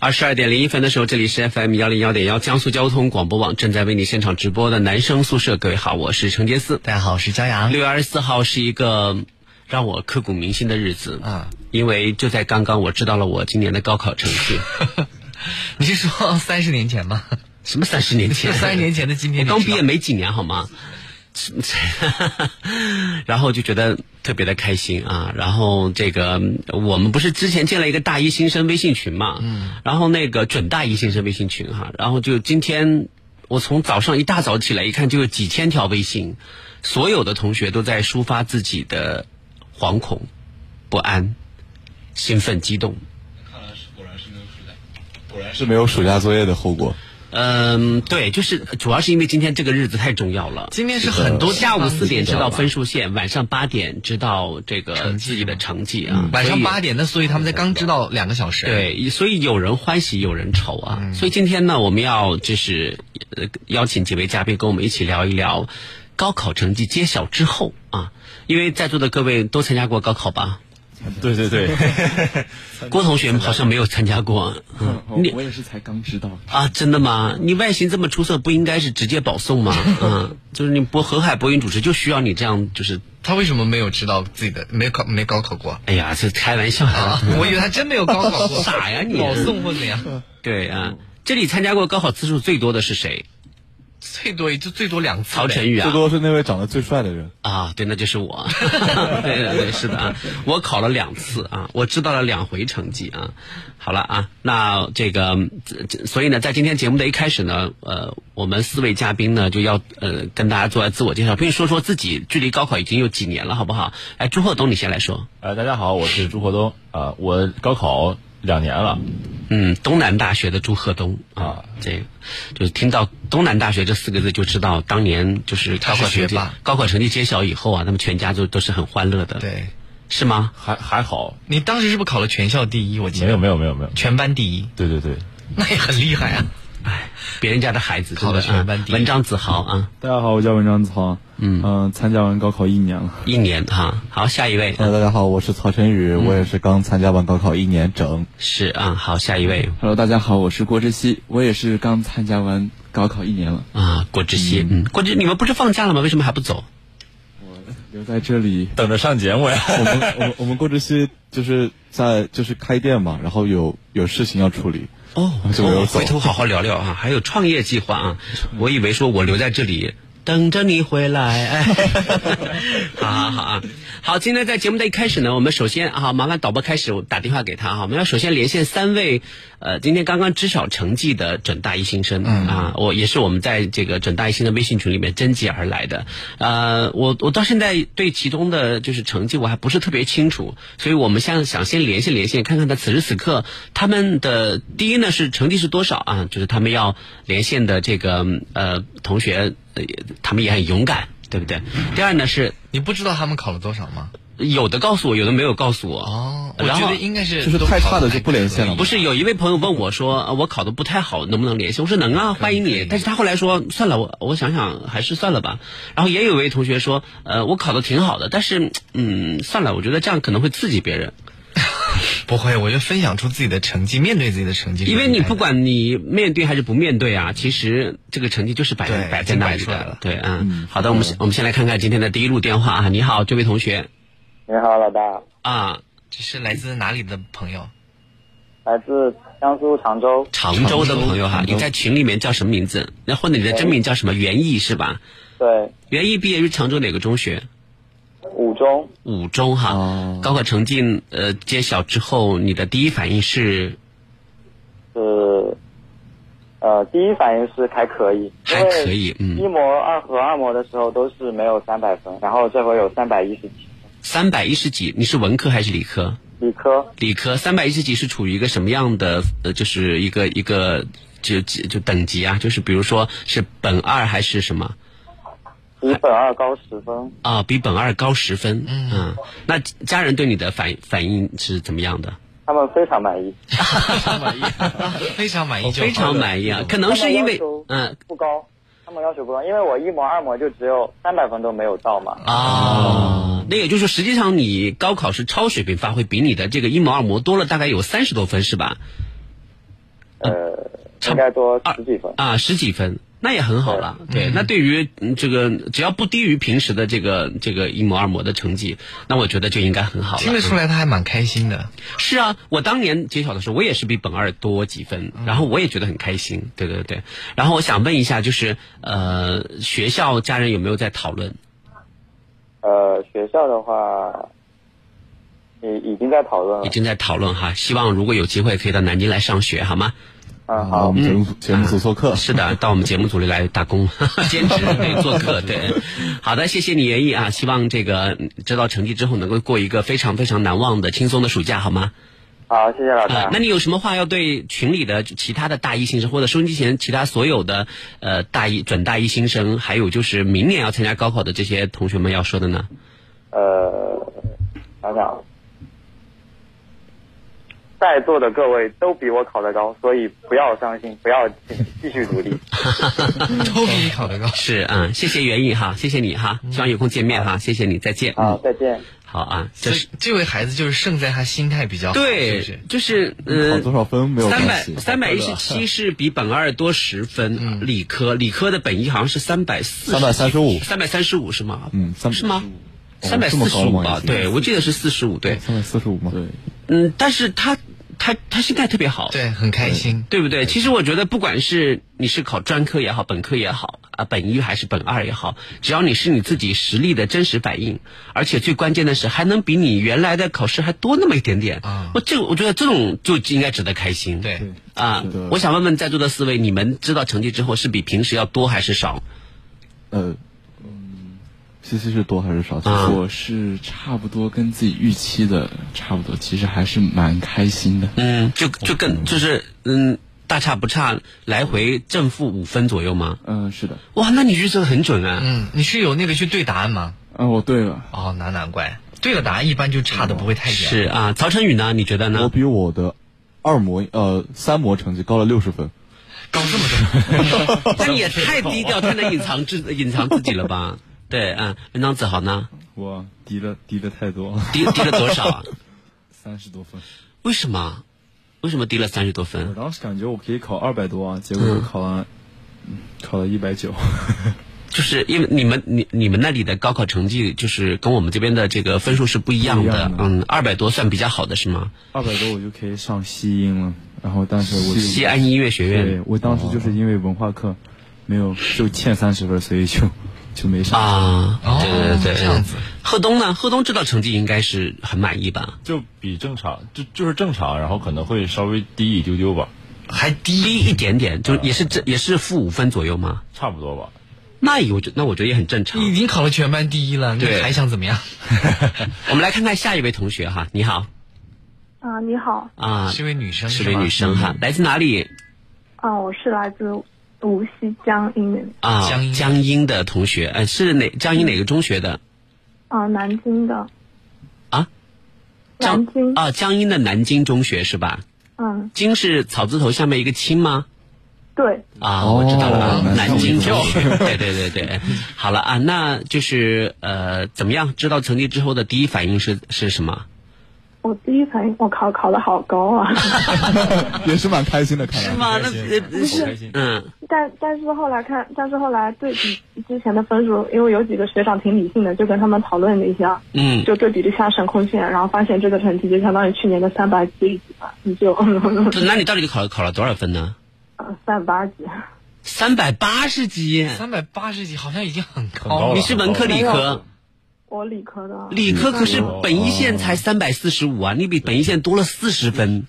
二十二点零一分的时候，这里是 FM 幺零幺点幺江苏交通广播网正在为你现场直播的男生宿舍。各位好，我是程杰思，大家好，我是骄阳。六月二十四号是一个让我刻骨铭心的日子啊，因为就在刚刚，我知道了我今年的高考成绩。你是说三十年前吗？什么三十年前？三十年前的今天，我刚毕业没几年，好吗？然后就觉得特别的开心啊！然后这个我们不是之前建了一个大一新生微信群嘛？嗯。然后那个准大一新生微信群哈，然后就今天我从早上一大早起来一看，就有几千条微信，所有的同学都在抒发自己的惶恐、不安、兴奋、激动。看来是果然是没有暑假，果然是没有暑假作业的后果。嗯，对，就是主要是因为今天这个日子太重要了。今天是很多下午四点知道分数线，晚上八点知道这个自己的成绩啊。晚上八点，那所以他们才刚知道两个小时。对，所以有人欢喜有人愁啊。所以今天呢，我们要就是邀请几位嘉宾跟我们一起聊一聊高考成绩揭晓之后啊，因为在座的各位都参加过高考吧。对 对对，郭同学好像没有参加过。嗯，我也是才刚知道啊，真的吗？你外形这么出色，不应该是直接保送吗？嗯，就是你播河海播音主持，就需要你这样，就是他为什么没有知道自己的没考没高考过？哎呀，这开玩笑啊！我以为他真没有高考过，傻呀你！保送或怎样？对啊，这里参加过高考次数最多的是谁？最多也就最多两次。曹晨宇啊，最多是那位长得最帅的人啊，对，那就是我。对对对，是的啊，我考了两次啊，我知道了两回成绩啊。好了啊，那这个，所以呢，在今天节目的一开始呢，呃，我们四位嘉宾呢就要呃跟大家做自我介绍，并说说自己距离高考已经有几年了，好不好？哎，朱厚东，你先来说。呃，大家好，我是朱厚东啊，我高考两年了。嗯，东南大学的朱鹤东啊，这个就是听到东南大学这四个字就知道，当年就是高考成绩高考成绩揭晓以后啊，他们全家都都是很欢乐的，对，是吗？还还好，你当时是不是考了全校第一？我记得没有没有没有没有，全班第一。对对对，那也很厉害啊。哎，别人家的孩子考的全班第一，文章子豪啊。大家好，我叫文章子豪。嗯嗯，参加完高考一年了。一年哈，好，下一位。Hello，大家好，我是曹晨宇，我也是刚参加完高考一年整。是啊，好，下一位。Hello，大家好，我是郭志熙，我也是刚参加完高考一年了。啊，郭志熙，嗯，郭志，你们不是放假了吗？为什么还不走？我留在这里等着上节目呀。我们我们我们郭志熙就是在就是开店嘛，然后有有事情要处理。哦，回头好好聊聊啊，还有创业计划啊。我以为说我留在这里等着你回来，哎，好好好啊。好，今天在节目的一开始呢，我们首先啊，麻烦导播开始我打电话给他哈。我们要首先连线三位呃，今天刚刚知晓成绩的准大一新生啊，我也是我们在这个准大一新生微信群里面征集而来的。呃，我我到现在对其中的就是成绩我还不是特别清楚，所以我们想想先连线连线，看看他此时此刻他们的第一呢是成绩是多少啊？就是他们要连线的这个呃同学，他们也很勇敢。对不对？第二呢是，你不知道他们考了多少吗？有的告诉我，有的没有告诉我。哦，我觉得应该是就是太差的就不连线了。不是有一位朋友问我说，我考的不太好，能不能联系？我说能啊，欢迎你。但是他后来说算了，我我想想还是算了吧。然后也有一位同学说，呃，我考的挺好的，但是嗯，算了，我觉得这样可能会刺激别人。不会，我就分享出自己的成绩，面对自己的成绩。因为你不管你面对还是不面对啊，其实这个成绩就是摆摆在那里的。对，嗯，好的，我们我们先来看看今天的第一路电话啊。你好，这位同学。你好，老大。啊，这是来自哪里的朋友？来自江苏常州。常州的朋友哈，你在群里面叫什么名字？那或者你的真名叫什么？袁毅是吧？对。袁毅毕业于常州哪个中学？五中，五中哈，高考成绩呃揭晓之后，你的第一反应是？是，呃，第一反应是还可以，还可以，嗯。一模二和二模的时候都是没有三百分，然后这回有三百一十几。三百一十几，你是文科还是理科？理科。理科三百一十几是处于一个什么样的呃，就是一个一个就就等级啊？就是比如说是本二还是什么？比本二高十分。啊，比本二高十分。嗯那家人对你的反反应是怎么样的？他们非常满意，非常满意，非常满意非常满意啊，可能是因为嗯不高，他们要求不高，因为我一模二模就只有三百分都没有到嘛。啊，那也就是说，实际上你高考是超水平发挥，比你的这个一模二模多了大概有三十多分是吧？呃，应该多二十几分。啊，十几分，那也很好了。对，那对于嗯这个只要不低于平时的这个这个一模二模的成绩，那我觉得就应该很好了。听得出来他还蛮开心的。是啊，我当年揭晓的时候，我也是比本二多几分，然后我也觉得很开心。对对对，然后我想问一下，就是呃，学校家人有没有在讨论？呃，学校的话，已已经在讨论了。已经在讨论哈，希望如果有机会可以到南京来上学，好吗？啊，好，我，们节目组节目组做客。是的，到我们节目组里来打工、兼职、对做客，对。好的，谢谢你袁毅啊，希望这个嗯知道成绩之后能够过一个非常非常难忘的轻松的暑假，好吗？好，谢谢老啊、大。那你有什么话要对群里的其他的大一新生，或者收音机前其他所有的呃大一准大一新生，还有就是明年要参加高考的这些同学们要说的呢？呃，想想，在座的各位都比我考得高，所以不要伤心，不要继继续努力。都比你考得高。是嗯，谢谢袁毅哈，谢谢你哈，希望有空见面哈，谢谢你，再见。好，嗯，再见。好啊，这是这这位孩子就是胜在他心态比较好，是对不是，就是考呃多少分没有三百关系。三百一十七是比本二多十分，理科理科的本一好像是三百四三百三十五三百三十五是吗？嗯345是吗？哦三百四十五吧，对我记得是四十五，对，三百四十五吗？对，嗯，但是他他他心态特别好，对，很开心。对不对？其实我觉得，不管是你是考专科也好，本科也好，啊，本一还是本二也好，只要你是你自己实力的真实反应，而且最关键的是还能比你原来的考试还多那么一点点，啊我这我觉得这种就应该值得开心。对，啊，我想问问在座的四位，你们知道成绩之后是比平时要多还是少？呃，西西是多还是少？其实啊我是差不多跟自己预期的差不多，其实还是蛮开心的。嗯，就就跟就是嗯大差不差，来回正负五分左右吗？嗯、是的，哇，那你预测的很准啊！嗯，你是有那个去对答案吗？嗯、我对了，哦，那难怪，对了答案一般就差的不会太远。是啊，曹晨宇呢？你觉得呢我？比我的二模呃三模成绩高了六十分。高这么多，那你也太低调，太能隐藏自隐藏自己了吧？对，嗯，文章子豪呢？我低了低了太多，低低了多少啊？三十多分。为什么？为什么低了三十多分我？当时感觉我可以考二百多啊，结果我考了，嗯，考了一百九。就是因为你们你你们那里的高考成绩就是跟我们这边的这个分数是不一样的样，的嗯，二百多算比较好的是吗？二百多我就可以上西音了，然后但是我就西安音乐学对院我当时就是因为文化课没有就欠三十分，所以就就没上。啊，哦对对对，这样子。贺东呢？贺东知道成绩应该是很满意吧？就比正常，就就是正常，然后可能会稍微低一丢丢吧，还低低一点点，就也是这也是负五分左右吗？差不多吧。那我觉那我觉得也很正常。你已经考了全班第一了，你还想怎么样？我们来看看下一位同学哈，你好啊，你好，啊，是位女生，是位女生哈，来自哪里啊，我是来自无锡江阴的，啊？江阴江阴的同学，呃，是哪江阴哪个中学的啊，南京的，啊？南京，啊，江阴的南京中学是吧？嗯，京是草字头下面一个青吗？对，啊，哦我知道了啊，南京中学，对对对对，好了啊，那就是呃，怎么样？知道成绩之后的第一反应是是什么？我第一反应，我考考的好高啊，也是蛮开心的，看来。是吗？那也不是嗯但但是后来看，但是后来对比之前的分数，因为有几个学长挺理性的，就跟他们讨论了一下，嗯，就对比了一下省控线，然后发现这个成绩就相当于去年的三百几几吧，你就 那你到底考考了多少分呢？呃三八几，三百八十几，三百八十几，好像已经很很高了高了。你是文科理科？我理科的，理科可是本一线才三百四十五啊，你比本一线多了四十分。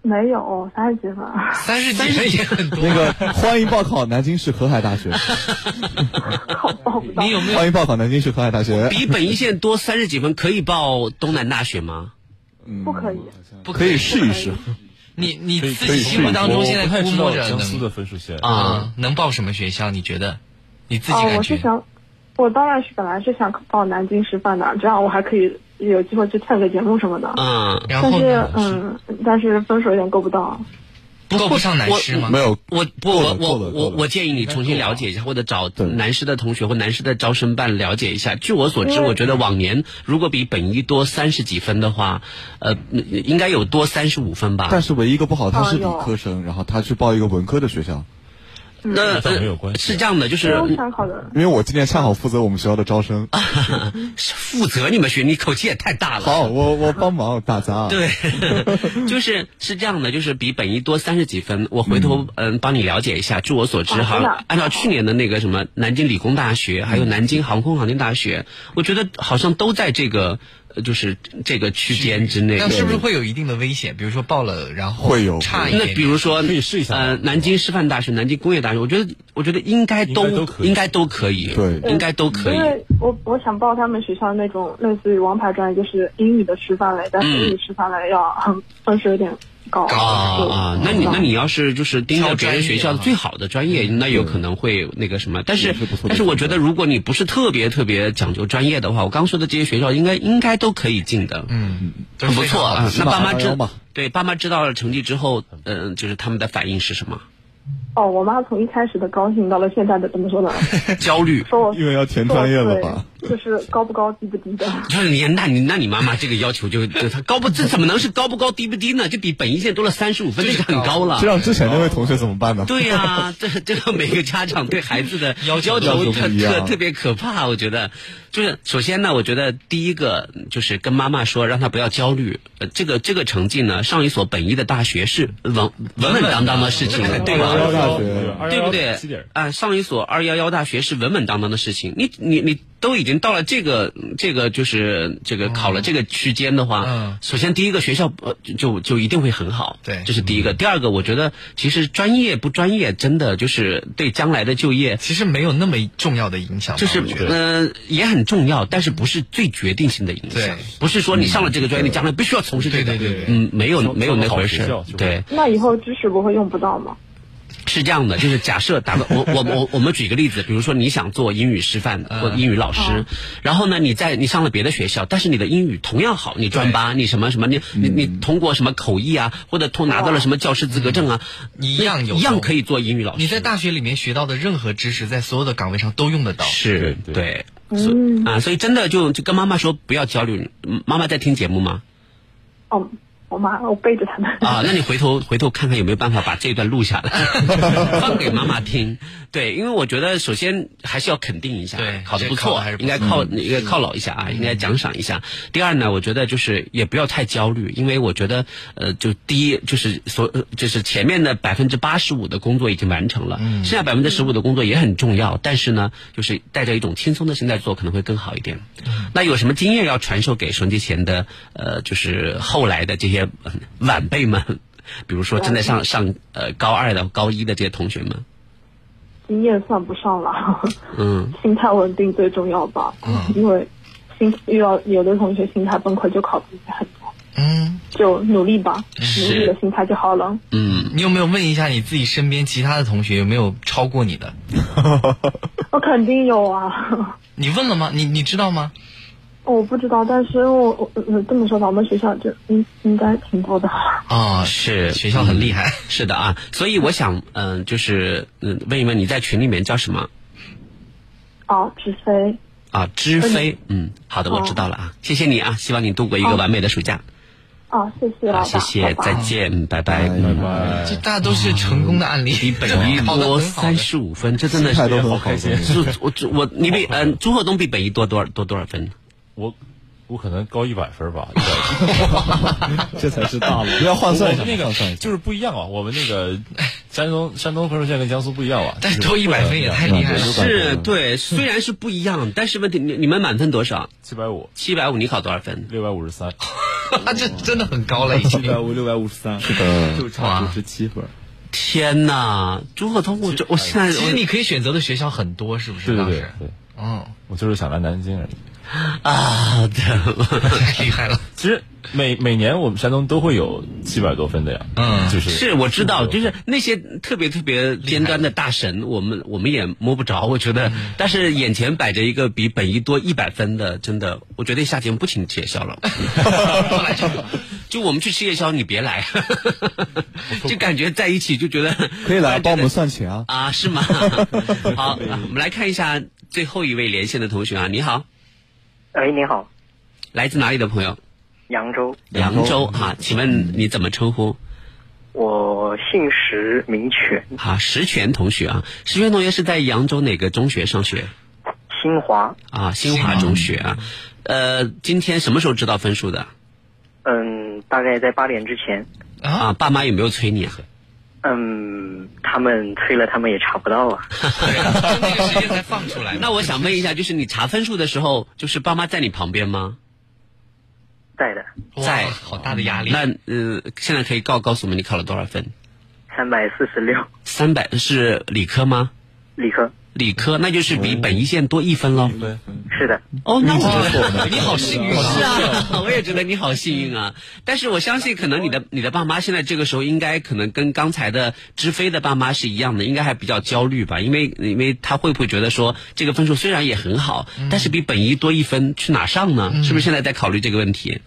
没有三十几分，三十几分也很多。那个欢迎报考南京市河海大学，考报不到你。有没有欢迎报考南京市河海大学。比本一线多三十几分，可以报东南大学吗？不可以，不可以试一试。你你自己心目当中现在估摸着江苏的能分数线啊嗯能报什么学校？你觉得？你自己哦，感觉？我是想，我当然是本来是想报南京师范的，这样我还可以有机会去参个节目什么的。嗯，但是然后但是分数有点够不到。够不上南师吗？没有我不我我够了够了我够了我建议你重新了解一下，或者找对男师的同学或南师的招生办了解一下。据我所知，我觉得往年如果比本一多三十几分的话，呃，应该有多三十五分吧。但是唯一一个不好，他是理科生，然后他去报一个文科的学校。那这没有关呃系是这样的，就是因为我今年恰好负责我们学校的招生。是负责你们学，你口气也太大了。好，我我帮忙打杂。对，就是是这样的，就是比本一多三十几分。我回头嗯帮你了解一下。据我所知哈按照去年的那个什么南京理工大学，还有南京航空航天大学，我觉得好像都在这个呃就是这个区间之内。那是不是会有一定的危险？比如说报了，然后会有差一点。比如说，可以试一下呃，南京师范大学、南京工业大学，我觉得，我觉得应该都应该都可以应该都可以，对应该都可以因。为我我想报他们学校那种类似于王牌专业，就是英语的师范类，但是嗯英语师范类要很分数有点高。高就啊，那你那你要是就是盯着别人学校挑专业啊最好的专业，那有可能会那个什么。但是但是我觉得，如果你不是特别特别讲究专业的话，我刚说的这些学校应该应该都可以进的。嗯，很不错啊。那爸妈知211嘛对爸妈知道了成绩之后，嗯，就是他们的反应是什么？哦，我妈从一开始的高兴到了现在的怎么说呢？焦虑。说我因为要填专业了吧？对就是高不高低不低的。就是你，那你那你妈妈这个要求就就她高不这怎么能是高不高低不低呢？就比本一线多了三十五分，这就很高了这。让之前那位同学怎么办呢？对呀、这这个每个家长对孩子的要求要求特特特别可怕，我觉得，就是首先呢，我觉得第一个就是跟妈妈说，让她不要焦虑。呃，这个这个成绩呢，上一所本一的大学是稳稳稳当当的事情，对吧？大学对不对？啊，上一所二幺幺大学是稳稳当当的事情，你你你都已经到了这个这个就是这个考了这个区间的话，嗯首先第一个学校呃就就就一定会很好，对这是第一个。第二个，我觉得其实专业不专业，真的就是对将来的就业。其实没有那么重要的影响。就是呃也很重要，但是不是最决定性的影响。不是说你上了这个专业，你将来必须要从事这个。对对对对嗯，没有没有那回事。对，那以后知识不会用不到吗？是这样的，就是假设打个我我我我们举个例子，比如说你想做英语师范或者英语老师，然后呢你在你上了别的学校，但是你的英语同样好，你专八，你什么什么，你你你通过什么口译啊，或者通拿到了什么教师资格证啊，一样有一样可以做英语老师。你在大学里面学到的任何知识，在所有的岗位上都用得到。是对对，所嗯，啊，所以真的就就跟妈妈说不要焦虑。嗯妈妈在听节目吗？哦，我妈，我背着他们。啊，那你回头回头看看有没有办法把这一段录下来，放给妈妈听。对，因为我觉得首先还是要肯定一下，对考的不错还是，应该靠应该犒劳一下啊，应该奖赏一下。第二呢，我觉得就是也不要太焦虑，因为我觉得呃，就第一就是所呃就是前面的百分之八十五的工作已经完成了，剩下百分之十五的工作也很重要，但是呢，就是带着一种轻松的心态做可能会更好一点。那有什么经验要传授给收音机前的呃，就是后来的这些呃晚辈们？比如说正在上上呃高二的、高一的这些同学们，经验算不上了，嗯，心态稳定最重要吧。嗯 因为心遇到有的同学心态崩溃，就考不进很多，嗯，就努力吧，是努力的心态就好了。嗯，你有没有问一下你自己身边其他的同学有没有超过你的？我肯定有啊，你问了吗？你你知道吗？我不知道，但是我我呃这么说吧，我们学校就应应该挺多的。啊、是学校很厉害。是的啊，所以我想嗯、就是嗯问一问你在群里面叫什么哦，知飞。啊？知飞，嗯，好的，我知道了啊，谢谢你啊，希望你度过一个完美的暑假。哦，谢谢谢谢，再见，嗯拜拜。拜拜这大家都是成功的案例，比本一 多三十五分，这真的是好开心是我我你比嗯朱鹤东比本一多多少多多少分？我我可能高一百分吧，一 百这才是大佬。不要换算一下，那个换算一下。就是不一样啊，我们那个山东山东分数线跟江苏不一样啊？但是就是多100分也太厉害了是对，虽然是不一样，但是问题你你们满分多少？七百五，七百五，你考多少分？六百五十三，这真的很高了，已经。五六百五十三，是的就差九十七分。天呐，综合通过这我现在其实你可以选择的学校很多，是不是？对对对，嗯，我就是想来南京而已。啊，对，太 厉害了。其实每每年我们山东都会有七百多分的呀，嗯就是是我知道，就是那些特别特别尖端的大神，我们我们也摸不着，我觉得。但是眼前摆着一个比本一多一百分的，真的，我觉得下节目不请吃夜宵了。就就我们去吃夜宵，你别来，就感觉在一起就觉得 可以来帮我们算算钱啊。啊，是吗？好，啊我们来看一下最后一位连线的同学啊，你好，喂，你好，来自哪里的朋友？扬州，扬州哈、请问你怎么称呼？我姓石，名权，啊，石泉同学啊，石泉同学是在扬州哪个中学上学？新华，啊，新华中学啊。呃，今天什么时候知道分数的？嗯，大概在八点之前，啊，爸妈有没有催你啊？嗯，他们催了，他们也查不到啊。那个时间才放出来。那我想问一下，就是你查分数的时候，就是爸妈在你旁边吗？在的，在，好大的压力。那呃，现在可以告告诉我们你考了多少分？三百四十六，三百是理科吗？理科，理科，那就是比本一线多一分喽。是的，哦，那我 你好幸运啊是啊，我也觉得你好幸运啊。但是我相信，可能你的你的爸妈现在这个时候应该可能跟刚才的知飞的爸妈是一样的，应该还比较焦虑吧？因为因为他会不会觉得说这个分数虽然也很好，但是比本一多一分，去哪上呢？是不是现在在考虑这个问题？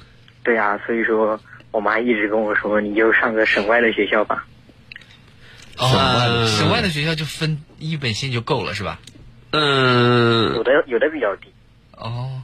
对啊，所以说我妈一直跟我说，你就上个省外的学校吧。哦，省外的学校就分一本线就够了是吧？嗯、有的有的比较低，哦，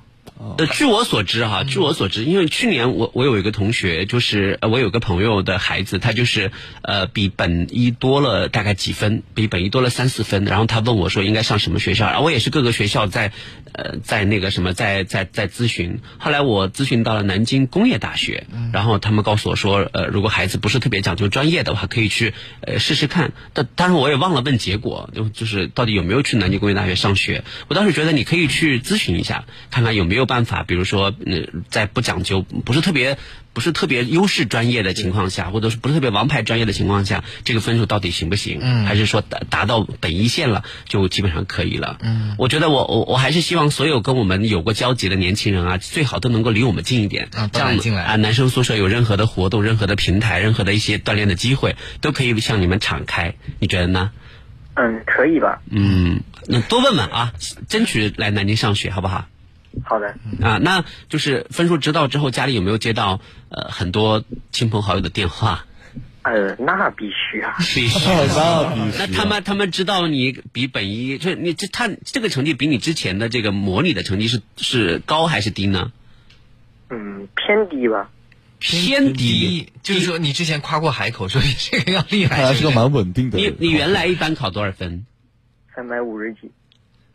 呃，据我所知哈，据我所知，因为去年我我有一个同学，就是呃我有个朋友的孩子，他就是呃比本一多了大概几分，比本一多了三四分，然后他问我说应该上什么学校，然后我也是各个学校在呃在那个什么在在在咨询，后来我咨询到了南京工业大学，然后他们告诉我说，呃如果孩子不是特别讲究专业的话，可以去呃试试看，但当然我也忘了问结果，就就是到底有没有去南京工业大学上学，我当时觉得你可以去咨询一下，看看有没有办法，比如说，呃，在不讲究、不是特别、不是特别优势专业的情况下，或者是不是特别王牌专业的情况下，这个分数到底行不行？嗯还是说达达到本一线了，就基本上可以了？嗯，我觉得我我我还是希望所有跟我们有过交集的年轻人啊，最好都能够离我们近一点，啊这样多来进来啊，男生宿舍有任何的活动、任何的平台、任何的一些锻炼的机会，都可以向你们敞开，你觉得呢？嗯，可以吧？嗯，那多问问啊，争取来南京上学，好不好？好的，啊，那就是分数知道之后，家里有没有接到呃很多亲朋好友的电话？呃，那必须啊，必须 那必须那他们他们知道你比本一，就是你这他这个成绩比你之前的这个模拟的成绩是是高还是低呢？嗯，偏低吧？偏低低，就是说你之前夸过海口，说你这个要厉害，还是个蛮稳定的。你你原来一般考多少分？三百五十几，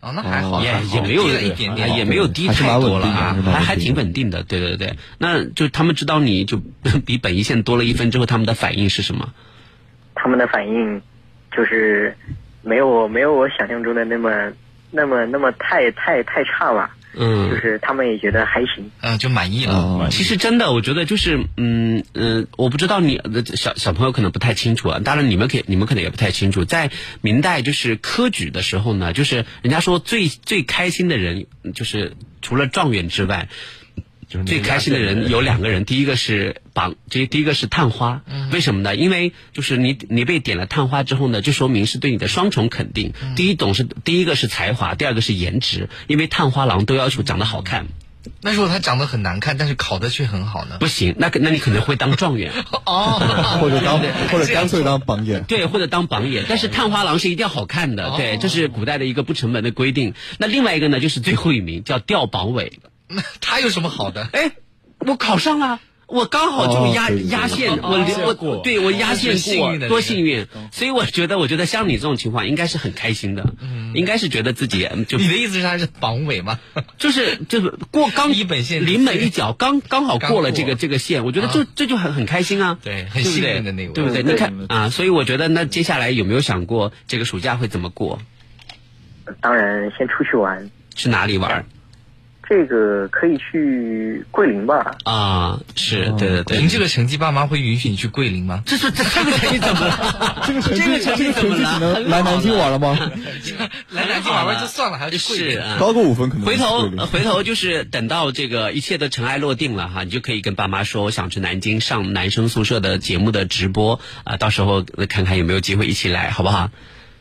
哦，那还好，哦也也没有一点点，也没有低太多了啊还还挺稳定的。对对对，那就他们知道你就 比本一线多了一分之后，他们的反应是什么？他们的反应就是没有我没有我想象中的那么那么那么太太太差吧，嗯，就是他们也觉得还行。嗯，就满意了。哦，其实真的，我觉得就是，嗯嗯、我不知道你呃小小朋友可能不太清楚啊，当然你们可以你们可能也不太清楚，在明代就是科举的时候呢，就是人家说最最开心的人，就是除了状元之外。就是最开心的人有两个人，第一个是榜，这第一个是探花，为什么呢？因为就是你你被点了探花之后呢，就说明是对你的双重肯定。第一种是第一个是才华，第二个是颜值，因为探花郎都要求长得好看。那如果他长得很难看，但是考的却很好呢？不行，那个那你可能会当状元，哦，或者当或者干脆当榜眼。对，或者当榜眼。但是探花郎是一定要好看的，对，这是古代的一个不成文的规定。那另外一个呢，就是最后一名叫吊榜尾。那 他有什么好的？哎，我考上了。我刚好就压、压线，我哦我对我压线过多幸运！所以我觉得，我觉得像你这种情况，应该是很开心的，嗯应该是觉得自己嗯就你的意思是他是榜尾吗？就是就是过刚一本线临门一脚，刚刚好过了这个这个线，我觉得就啊这就很很开心啊，对很幸运的那个对不对？对你看啊，所以我觉得那接下来有没有想过这个暑假会怎么过？当然，先出去玩，去哪里玩儿？这个可以去桂林吧？啊，是对对对，凭这个成绩，爸妈会允许你去桂林吗？这是这 这个成绩怎么了？这个成绩，这个成绩只能来南京玩了吗？来南京玩玩就算了，还要去桂林？高个五分可能回头去桂林呃回头就是等到这个一切的尘埃落定了哈，你就可以跟爸妈说，我想去南京上男生宿舍的节目的直播啊，到时候呃看看有没有机会一起来，好不好？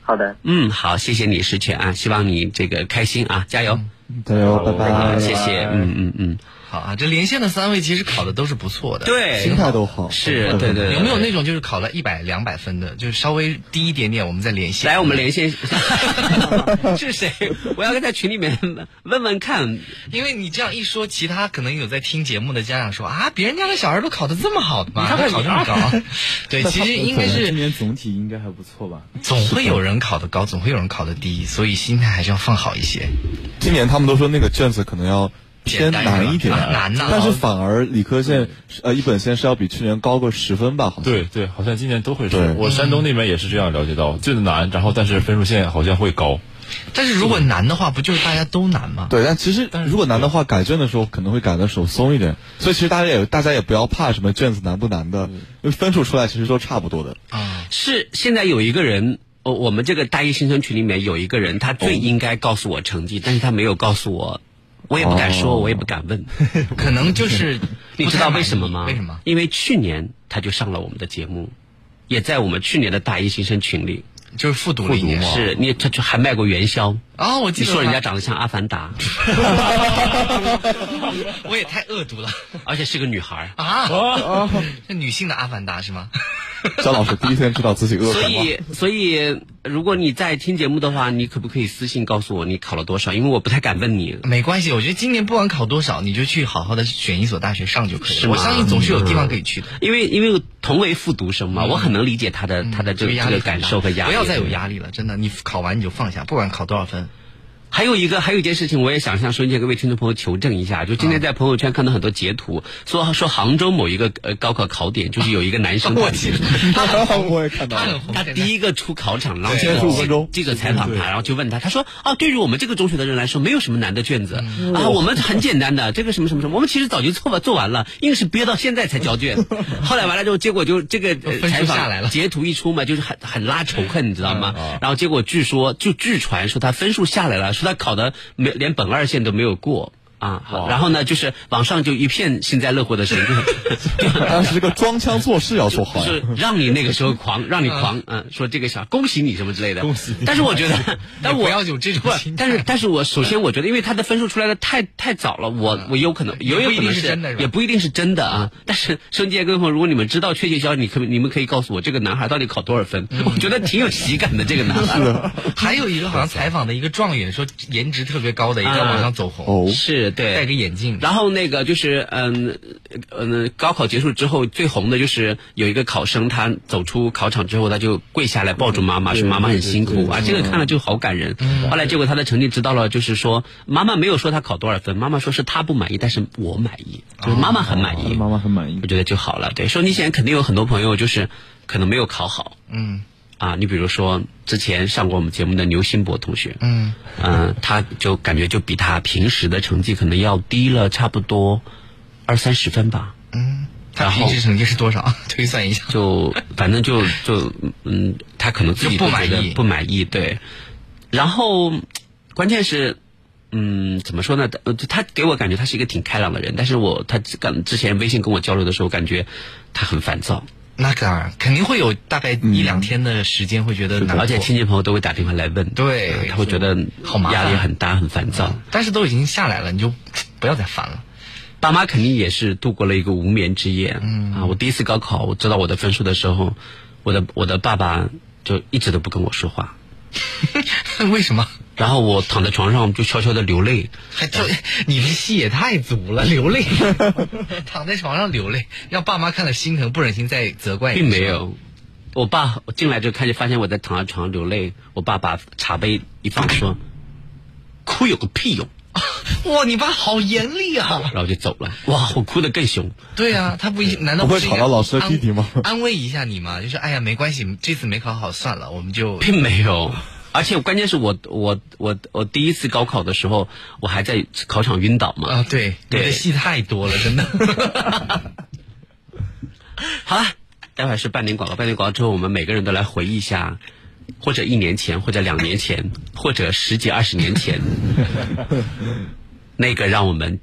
好的，嗯，好，谢谢你，石泉啊，希望你这个开心啊，加油！加油，拜啊，拜，谢谢，嗯嗯嗯，好啊，这连线的三位其实考的都是不错的，对心态都好，是对对对有没有那种就是考了一百两百分的，就是稍微低一点点，我们再连线？来，我们连线 是谁？我要在群里面问问看。因为你这样一说，其他可能有在听节目的家长说啊，别人家的小孩都考的这么好的吗？他考这么高？对，其实应该是 今是年总体应该还不错吧？总会有人考的高，总会有人考的低，所以心态还是要放好一些。今年他们都说那个卷子可能要偏难一点，啊难呐但是反而理科线呃一本线是要比去年高个十分吧？好像对对，好像今年都会对是。我山东那边也是这样了解到，最难，然后但是分数线好像会高。但是如果难的话，不就是大家都难吗？对，但其实如果难的话，改卷的时候可能会改的手松一点，所以其实大家也大家也不要怕什么卷子难不难的，因为分数出来其实都差不多的。啊，是现在有一个人，哦，我们这个大一新生群里面有一个人，他最应该告诉我成绩，但是他没有告诉我，我也不敢说，哦我也不敢问。可能就是你知道为什么吗？为什么？？因为去年他就上了我们的节目，也在我们去年的大一新生群里，就是复读了一年。是你他就还卖过元宵。啊，我记得你说人家长得像阿凡达，我也太恶毒了而且是个女孩儿。啊！是女性的阿凡达是吗？张老师第一天知道自己饿了。所以，所以，如果你在听节目的话，你可不可以私信告诉我你考了多少？因为我不太敢问你。没关系，我觉得今年不管考多少，你就去好好的选一所大学上就可以了。我相信总是有地方可以去的。因为因为同为复读生嘛，我很能理解他的他的这个这个感受和压力。不要再有压力了，真的，你考完你就放下，不管考多少分。还有一个，还有一件事情，我也想向收音机各位听众朋友求证一下。就今天在朋友圈看到很多截图，说说杭州某一个呃高考考点，就是有一个男生，我记得我也看到了，他，他第一个出考场，然后前15分钟记者采访他，然后就问他，他说啊，对于我们这个中学的人来说，没有什么难的卷子啊，我们很简单的，这个什么什么什么，我们其实早就做完做完了，硬是憋到现在才交卷。后来完了之后，结果就这个采访下来了截图一出嘛，就是很很拉仇恨，你知道吗？然后结果据说就据传说他分数下来了，说他考的没连本二线都没有过。啊，好，然后呢，就是网上就一片幸灾乐祸的声音，当时这个装腔作势要做好是让你那个时候狂，让你狂，嗯，说这个小恭喜你什么之类的。恭喜。但是我觉得，但我不要有这种不心，态。但是但是我首先我觉得，因为他的分数出来的太太早了，我我有可能有也不一定有可能是真的是也不一定是真的啊。但是收音机各位朋友，如果你们知道确切消息，你可你们可以告诉我这个男孩到底考多少分？我觉得挺有喜感的这个男孩。还有一个好像采访的一个状元说颜值特别高的，也在网上走红，哦，是对，戴个眼镜。然后那个就是嗯嗯，高考结束之后最红的就是有一个考生，他走出考场之后，他就跪下来抱住妈妈，说妈妈很辛苦啊，这个看了就好感人。后来结果他的成绩知道了，就是说妈妈没有说他考多少分，妈妈说是他不满意，但是我满意，就是妈妈很满意，妈妈很满意我。觉得就好了。对，收音机前肯定有很多朋友就是可能没有考好嗯啊，你比如说之前上过我们节目的牛新博同学，嗯，嗯，他就感觉就比他平时的成绩可能要低了差不多二三十分吧。嗯他平时成绩是多少？推算一下。就反正就就嗯，他可能自己不满意不满意，对。然后关键是，嗯，怎么说呢？呃，他给我感觉他是一个挺开朗的人，但是我他刚之前微信跟我交流的时候，感觉他很烦躁，那当然，肯定会有大概一两天的时间会觉得而且亲戚朋友都会打电话来问，对呃他会觉得好麻烦压力很大，很烦躁。但是都已经下来了，你就不要再烦了。爸妈肯定也是度过了一个无眠之夜。嗯啊，我第一次高考，我知道我的分数的时候，我的我的爸爸就一直都不跟我说话，为什么？然后我躺在床上就悄悄的流泪。还这 你的戏也太足了，流泪，躺在床上流泪，让爸妈看了心疼，不忍心再责怪你。并没有。我爸进来就看见发现我在躺在床上流泪，我爸把茶杯一放说：“哭有个屁用。哇，你爸好严厉”啊！然后就走了。哇，我哭得更凶。对啊，他不一难道不会吵到老师的弟弟吗安安慰一下你吗？就是哎呀，没关系，这次没考好算了，我们就并没有，而且关键是我我我我第一次高考的时候，我还在考场晕倒嘛。啊，对，你对的戏太多了，真的。好了，待会儿是半年广告，半年广告之后，我们每个人都来回忆一下，或者一年前，或者两年前，或者十几二十年前，那个让我们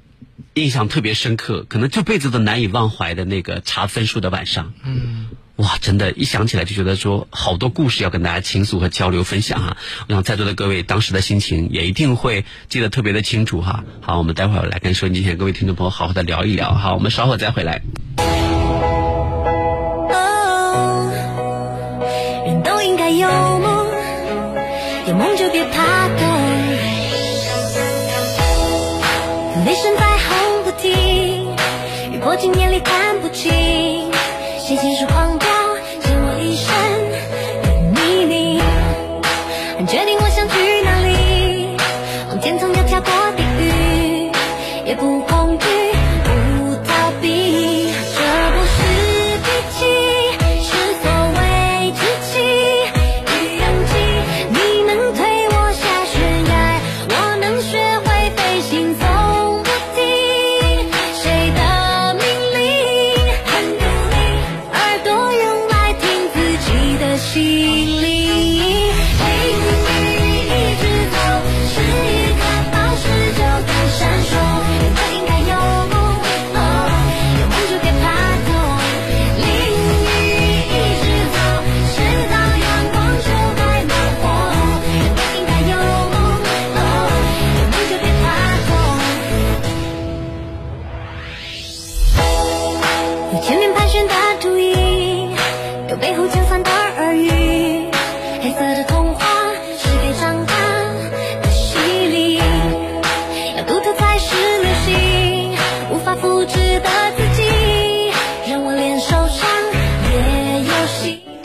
印象特别深刻，可能这辈子都难以忘怀的那个查分数的晚上。嗯，哇，真的，一想起来就觉得说好多故事要跟大家倾诉和交流分享哈。我想在座的各位当时的心情也一定会记得特别的清楚哈。好，我们待会儿来跟收音机前各位听众朋友好好的聊一聊。好，我们稍后再回来。哦，人都应该有梦，有梦就别怕痛。雷声在轰不停，雨过境迁里看不清，谁亲手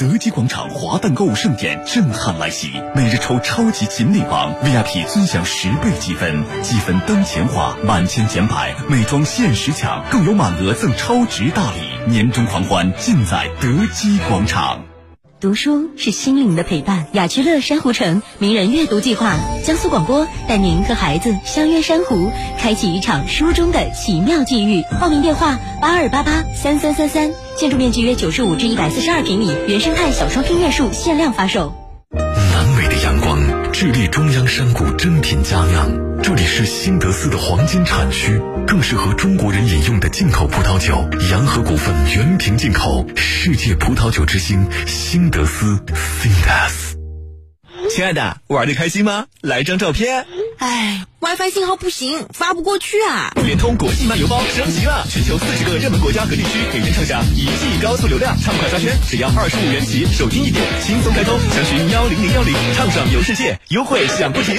德基广场华诞购物盛典震撼来袭，每日抽超级锦鲤王 VIP 尊享十倍积分，积分当前花，满千减百，美妆限时抢，更有满额赠超值大礼，年终狂欢尽在德基广场。读书是心灵的陪伴。雅居乐珊瑚城名人阅读计划，江苏广播带您和孩子相约珊瑚，开启一场书中的奇妙际遇。报名电话八二八八三三三三。建筑面积约九十五至一百四十二平米，原生态小双拼院墅限量发售。智利中央山谷珍品佳酿，这里是新德斯的黄金产区，更适合中国人饮用的进口葡萄酒。洋河股份原瓶进口，世界葡萄酒之星，新德斯 （Sindas）。亲爱的，玩的开心吗？来张照片。哎，WiFi 信号不行，发不过去啊！联通国际漫游包升级了，全球四十个热门国家和地区，每天畅享一 G 高速流量，畅快刷圈，只要二十五元起，手机一点，轻松开通。详询幺零零幺零，畅爽游世界，优惠享不停。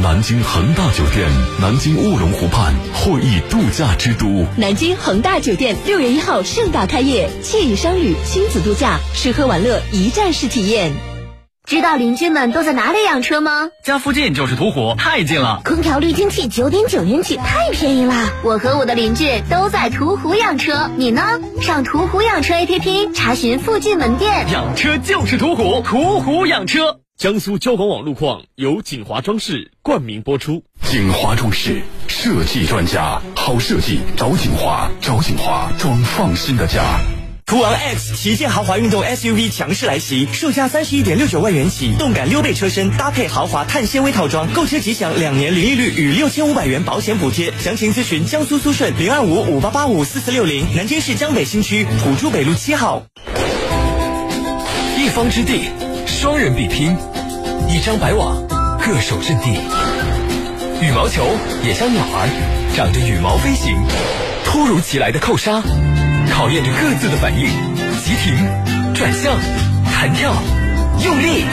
南京恒大酒店，南京卧龙湖畔会议度假之都。南京恒大酒店六月一号盛大开业，惬意商旅、亲子度假、吃喝玩乐一站式体验。知道邻居们都在哪里养车吗？家附近就是途虎，太近了。空调滤清器九点九元起，太便宜了。我和我的邻居都在途虎养车，你呢？上途虎养车 APP 查询附近门店。养车就是途虎，途虎养车。江苏交管网路况由锦华装饰冠名播出。锦华装饰设计专家，好设计找锦华，找锦华装放心的家。途昂 X 旗舰豪华运动 SUV 强势来袭，售价三十一点六九万元起，动感溜背车身搭配豪华碳纤维套装，购车即享两年零利率与六千五百元保险补贴。详情咨询江苏苏顺零二五五八八五四四六零，南京市江北新区土珠北路七号。一方之地，双人比拼，一张白网，各守阵地。羽毛球也像鸟儿，长着羽毛飞行。突如其来的扣杀。考验着各自的反应，急停、转向、弹跳、用力，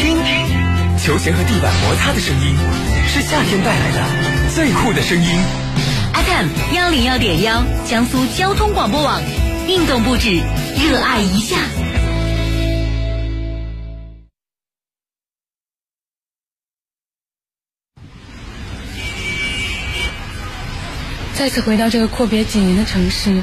听听，球鞋和地板摩擦的声音，是夏天带来的最酷的声音。FM 幺零幺点幺，江苏交通广播网，运动不止，热爱一下。再次回到这个阔别几年的城市。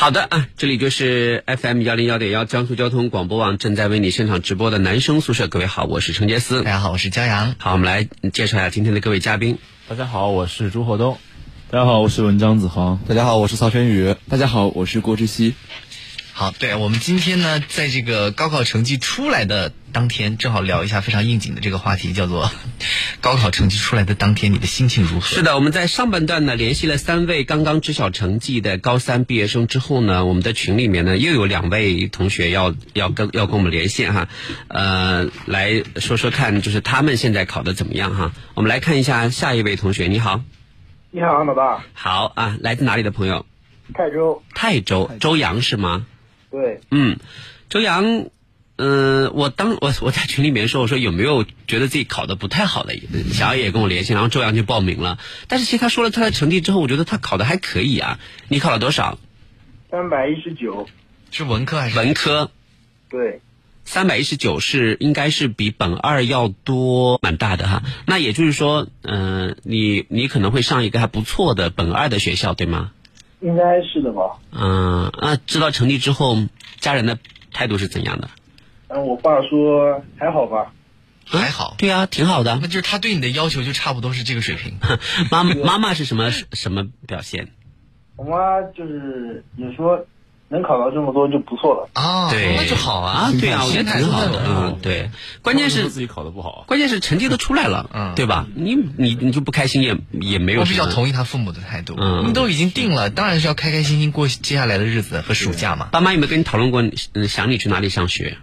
好的啊，这里就是 FM 幺零幺点幺江苏交通广播网正在为你现场直播的男生宿舍。各位好，我是陈杰思。大家好，我是江阳。好，我们来介绍一下今天的各位嘉宾。大家好，我是朱厚东。大家好，我是文章子航。大家好，我是曹轩宇。大家好，我是郭志熙。好，对我们今天呢，在这个高考成绩出来的当天，正好聊一下非常应景的这个话题，叫做 高考成绩出来的当天，你的心情如何？是的，我们在上半段呢联系了三位刚刚知晓成绩的高三毕业生之后呢，我们的群里面呢又有两位同学要要跟要跟我们连线哈，呃，来说说看，就是他们现在考的怎么样哈？我们来看一下下一位同学，你好。你好，老大。好啊，来自哪里的朋友？泰州。泰州，周阳是吗？对，嗯，周洋，嗯，我当我我在群里面说，我说有没有觉得自己考的不太好的，想要也跟我联系，然后周洋就报名了。但是其实他说了他的成绩之后，我觉得他考的还可以啊。你考了多少？三百一十九，是文科还是文科？对，三百一十九是应该是比本二要多蛮大的哈。那也就是说，嗯、你你可能会上一个还不错的本二的学校，对吗？应该是的吧？嗯，那知道成绩之后，家人的态度是怎样的？嗯，我爸说还好吧。还好，对啊，挺好的。那就是他对你的要求就差不多是这个水平。妈妈妈是什么什么表现？我妈就是也说能考到这么多就不错了。啊，对，那就好啊，对啊，我觉得挺好的，嗯，对。关键是自己考的不好，关键是成绩都出来了，嗯，对吧？你你你就不开心也也没有。我比较同意他父母的态度，嗯，你都已经定了，当然是要开开心心过接下来的日子和暑假嘛。爸妈有没有跟你讨论过，嗯，想你去哪里上学？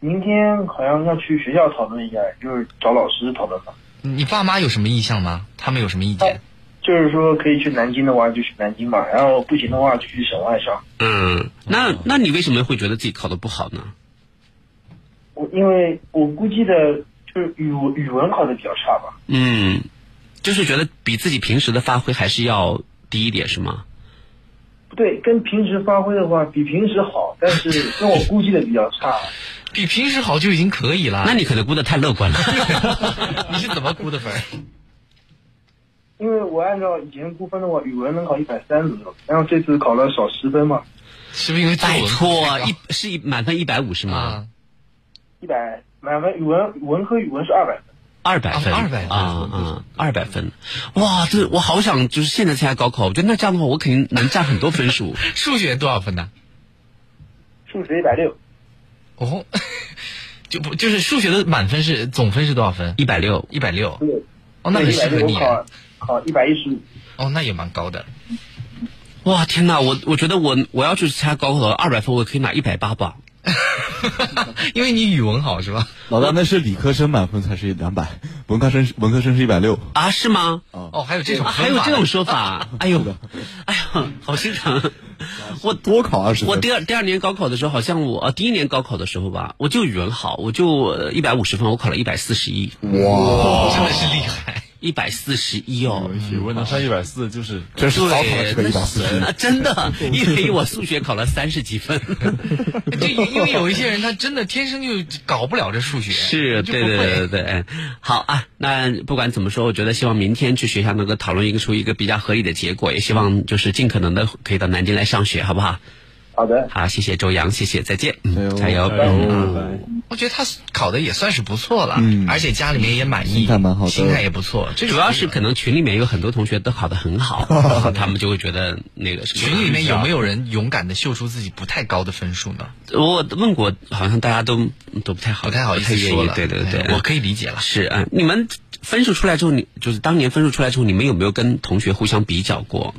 明天好像要去学校讨论一下，就是找老师讨论吧。你爸妈有什么意向吗？他们有什么意见？就是说可以去南京的话就去南京嘛，然后不行的话就去省外上。嗯，那那你为什么会觉得自己考的不好呢？我因为我估计的就是语文语文考的比较差吧。嗯，就是觉得比自己平时的发挥还是要低一点，是吗？不对，跟平时发挥的话比平时好，但是跟我估计的比较差。比平时好就已经可以了。那你可能估的太乐观了。你是怎么估的分？因为我按照以前估分的话，语文能考一百三左右，然后这次考了少十分嘛。是不是因为拜托，一是一满分一百五是吗？一百满分语文文科语文是二百分。二百分，二百啊啊，二百分，哇，这我好想就是现在参加高考，我觉得那这样的话，我肯定能占很多分数。数学多少分呢？数学一百六。哦，就不就是数学的满分是总分是多少分？一百六，一百六。哦，那很适合你。考考一百一十五。哦，那也蛮高的。哇，天哪！我我觉得我我要去参加高考，二百分我可以拿一百八吧。因为你语文好是吧？老大，那是理科生满分才是两百，文科生文科生是一百六啊？是吗？哦，还有这种、啊、还有这种说法？哎呦，哎呀，好心疼！我多考二十。我第二第二年高考的时候，好像我呃第一年高考的时候吧，我就语文好，我就一百五十分，我考了一百四十一。哇，真的是厉害！一百四十一哦，语文能上一百四就是这是糟蹋了这个一百四十，真的，因为我数学考了三十几分。对，因为有一些人他真的天生就搞不了这数学。是，对对对对对。好啊，那不管怎么说，我觉得希望明天去学校能够讨论一个出一个比较合理的结果，也希望就是尽可能的可以到南京来上学，好不好？好的，好，谢谢周洋，谢谢，再见，嗯，加油，嗯，我觉得他考的也算是不错了，嗯，而且家里面也满意，心态蛮好的，心态也不错。这主要是可能群里面有很多同学都考得很好，他们就会觉得那个什么。群里面有没有人勇敢的秀出自己不太高的分数呢？我问过，好像大家都都不太好，不太好意思说了，对对对，我可以理解了。是啊，你们分数出来之后，你就是当年分数出来之后，你们有没有跟同学互相比较过？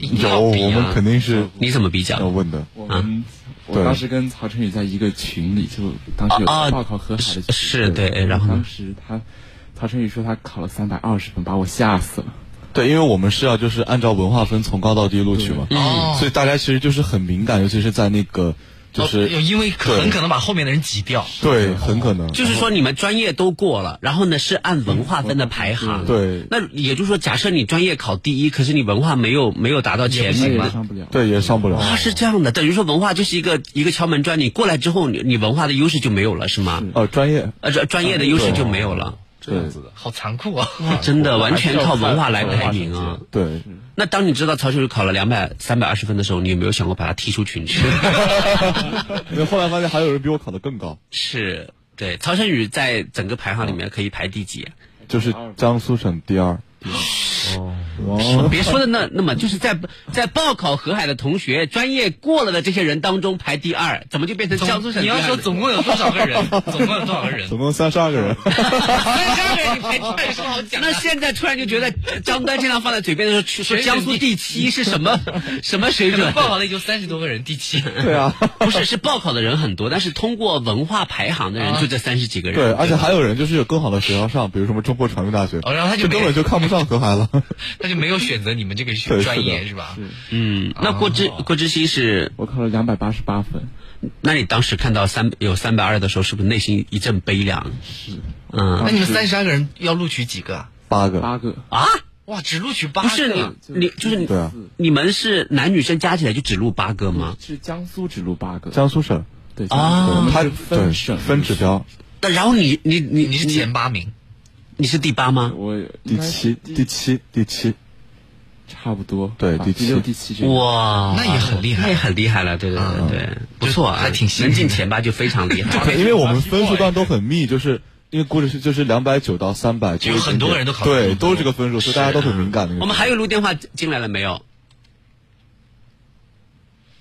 有，我们肯定是。你怎么比较？要问的。我们我当时跟曹晨宇在一个群里，就当时有报考河海的群。是对，然后当时他曹晨宇说他考了三百二十分，把我吓死了。对，因为我们是要就是按照文化分从高到低录取嘛，哦，所以大家其实就是很敏感，尤其是在那个就是、哦因为很可能把后面的人挤掉。对，很可能。就是说你们专业都过了，然后呢是按文化分的排行。对，那也就是说，假设你专业考第一，可是你文化没有没有达到前名吗？对，也上不了。啊，是这样的，等于说文化就是一个一个敲门砖，你过来之后，你你文化的优势就没有了，是吗？哦，专业呃，专专业的优势就没有了。这样子的，好残酷啊！真的完全靠文化来排名啊！对。那当你知道曹秀宇考了两百、三百二十分的时候，你有没有想过把他踢出群去？因为后来发现还有人比我考得更高。是，对，曹胜宇在整个排行里面可以排第几？就是江苏省第二。哦，别说的那那么，就是在在报考河海的同学，专业过了的这些人当中排第二，怎么就变成江苏省？你要说总共有多少个人？总共有多少个人？总共三十二个人。三十二个人，你排第二有什么好讲？那现在突然就觉得张丹经常放在嘴边的时候，说江苏第七是什么 什么水准？报考的也就三十多个人，第七。对啊，不是，是报考的人很多，但是通过文化排行的人就这三十几个人。对，而且还有人就是有更好的学校上，比如什么中国传媒大学，哦，然后他就根本就看不上河海了。他就没有选择你们这个专业是吧？嗯，那郭之郭之熙是我考了两百八十八分。那你当时看到三有三百二的时候，是不是内心一阵悲凉？是。嗯，那你们三十二个人要录取几个啊？八个。八个啊？哇，只录取八个？不是你你就是你，啊、你们是男女生加起来就只录八个吗？是江苏只录八个。江苏省对啊，它分省分指标。但然后你你你你是前八名，你是第八吗？我第七第七第七。差不多，对，第七、第七，哇，那也很厉害，那也很厉害了，对对对对，不错啊，还挺能进前八就非常厉害。对，因为我们分数段都很密，就是因为估计是就是两百九到三百，就有很多人都考对，都是这个分数，所以大家都很敏感的。我们还有录电话进来了没有？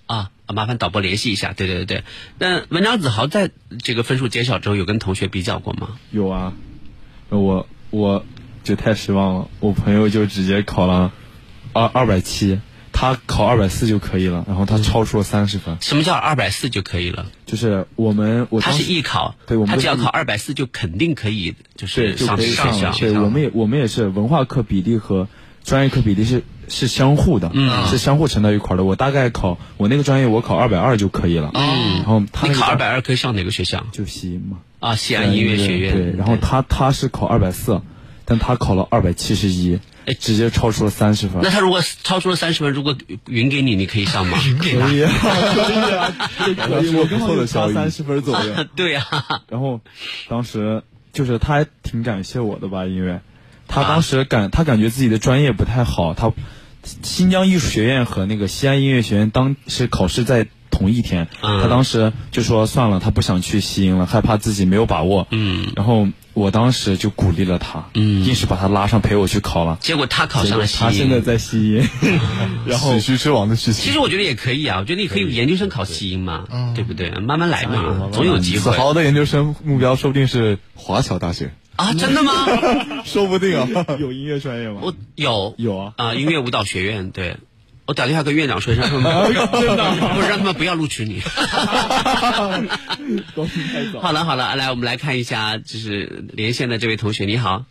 啊，麻烦导播联系一下。对对对对，那文章子豪在这个分数揭晓之后，有跟同学比较过吗？有啊，我我就太失望了，我朋友就直接考了。二二百七，他考二百四就可以了，然后他超出了三十分。什么叫二百四就可以了？就是我们我他是艺考，对，我们他只要考二百四就肯定可以，就是上这个学校。对，我们也我们也是文化课比例和专业课比例是是相互的，嗯，是相互乘到一块的。我大概考我那个专业，我考二百二就可以了。嗯，然后他你考二百二可以上哪个学校？就西音嘛。啊，西安音乐学院。对，然后他他是考二百四，但他考了二百七十一。直接超出了三十分。那他如果超出了三十分，如果匀给你，你可以上吗？匀给他，可以啊，可以啊，可以。我刚好差三十分左右。对呀、啊。然后，当时就是他还挺感谢我的吧，因为他当时感他感觉自己的专业不太好，他新疆艺术学院和那个西安音乐学院当时考试在。同一天，嗯、他当时就说算了，他不想去西音了，害怕自己没有把握。嗯，然后我当时就鼓励了他，嗯，硬是把他拉上陪我去考了。结果他考上了西音，他现在在西音，然后喜剧之王的事情。其实我觉得也可以啊，我觉得你可以研究生考西音嘛，嗯、对不对？慢慢来嘛，总有机会。子豪的研究生目标说不定是华侨大学啊，真的吗？说不定啊，有音乐专业吗？我有有啊啊，音乐舞蹈学院对。我打电话跟院长说，让他们 真的不是让他们不要录取你。高兴太早。好了好了，来我们来看一下，就是连线的这位同学，你好。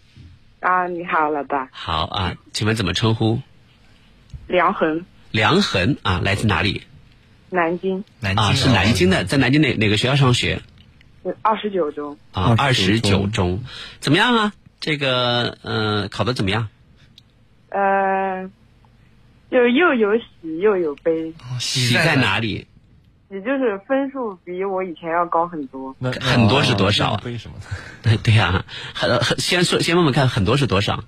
啊，你好，老大。好啊，请问怎么称呼？梁恒。梁恒啊，来自哪里？南京。南京啊，是南京的，在南京哪哪个学校上学？二十九中。啊，二十九中，怎么样啊？这个呃，考的怎么样？呃。就又有喜又有悲，喜在哪里？喜就是分数比我以前要高很多。那很多是多少？悲什么？对对呀，很很先说先问问看，很多是多少？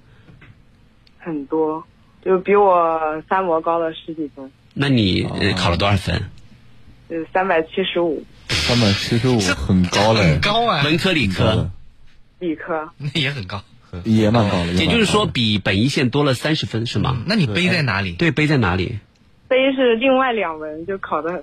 很多，就比我三模高了十几分。那你考了多少分？呃，三百七十五。三百七十五很高嘞，很高啊！文科理科？理科。那也很高。也蛮高的，也就是说比本一线多了三十分，是吗？那你背在哪里？对，背在哪里？背是另外两门，就考的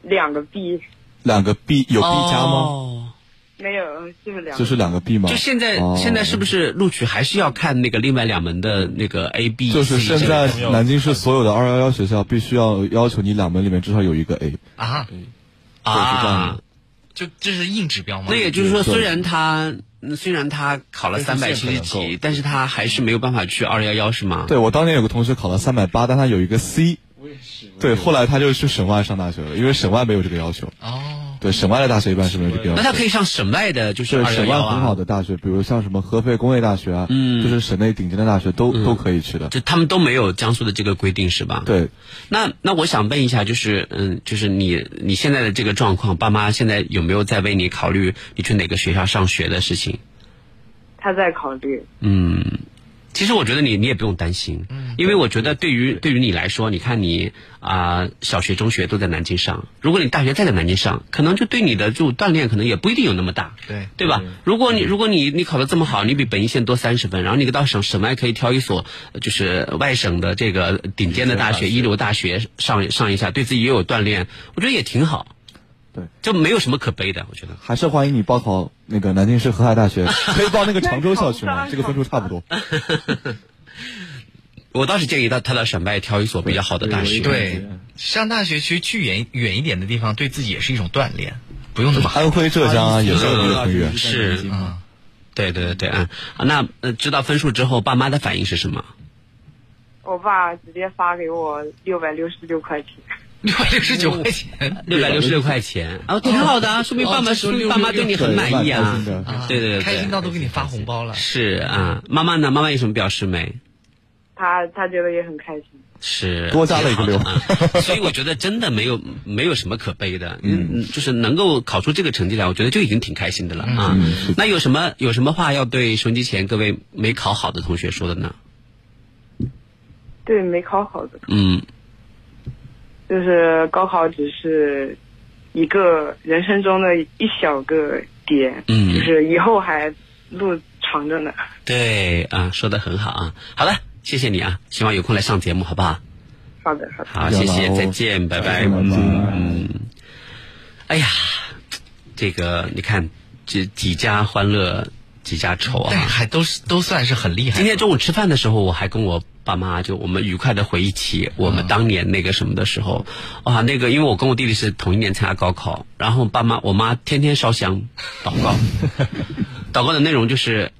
两个 B。两个 B 有 B 加吗？哦、没有，就是两。就是两个 B 吗？就现在、哦、现在是不是录取还是要看那个另外两门的那个 A、B？就是现在南京市所有的二幺幺学校必须要要求你两门里面至少有一个 A 啊啊。就这是硬指标吗？那也就是说，虽然他虽然他考了三百七十几，但是他还是没有办法去二幺幺，是吗？对，我当年有个同学考了三百八，但他有一个 C。我也是。对，后来他就去省外上大学了，因为省外没有这个要求。哦。对，省外的大学一般是没有这个要。那他可以上省外的，就是省外很好啊。的大学，比如像什么合肥工业大学啊，嗯就是省内顶尖的大学都、都可以去的。就他们都没有江苏的这个规定是吧？对。那那我想问一下，就是嗯，就是你你现在的这个状况，爸妈现在有没有在为你考虑你去哪个学校上学的事情？他在考虑。嗯，其实我觉得你你也不用担心，嗯因为我觉得对于对于你来说，你看你啊、小学、中学都在南京上，如果你大学再在南京上，可能就对你的这种锻炼可能也不一定有那么大，对对吧？如果你如果你你考的这么好，你比本一线多三十分，然后你到省省外可以挑一所呃就是外省的这个顶尖的大学、一流大学上上一下，对自己也有锻炼，我觉得也挺好。对，就没有什么可悲的，我觉得。还是欢迎你报考那个南京市河海大学，可以报那个常州校区嘛，这个分数差不多。我倒是建议他他到省外挑一所比较好的大学。对，上大学其实去远远一点的地方，对自己也是一种锻炼，不用那么安徽浙江啊也是离得很远是，嗯，对对对对，嗯，啊那呃知道分数之后，爸妈的反应是什么？我爸直接发给我六百六十六块钱。六百六十九块钱，六百六十六块钱，啊，挺好的啊，说明爸妈说明爸妈对你很满意啊。对对对，开心到都给你发红包了。是啊，妈妈呢？妈妈有什么表示没？他他觉得也很开心。是多加了一个六啊，所以我觉得真的没有没有什么可悲的，嗯，就是能够考出这个成绩来，我觉得就已经挺开心的了啊。那有什么有什么话要对收音机前各位没考好的同学说的呢？对，没考好的，嗯，就是高考只是一个人生中的一小个点，嗯就是以后还路长着呢。对啊，说的很好啊。好了，谢谢你啊，希望有空来上节目，好不好？好的，好的。好，谢谢，再见，拜拜。嗯，哎呀，这个你看，这几家欢乐几家愁啊，还都是都算是很厉害。今天中午吃饭的时候，我还跟我爸妈就我们愉快的回忆起我们当年那个什么的时候，哇，那个因为我跟我弟弟是同一年参加高考，然后爸妈我妈天天烧香祷告，祷告的内容就是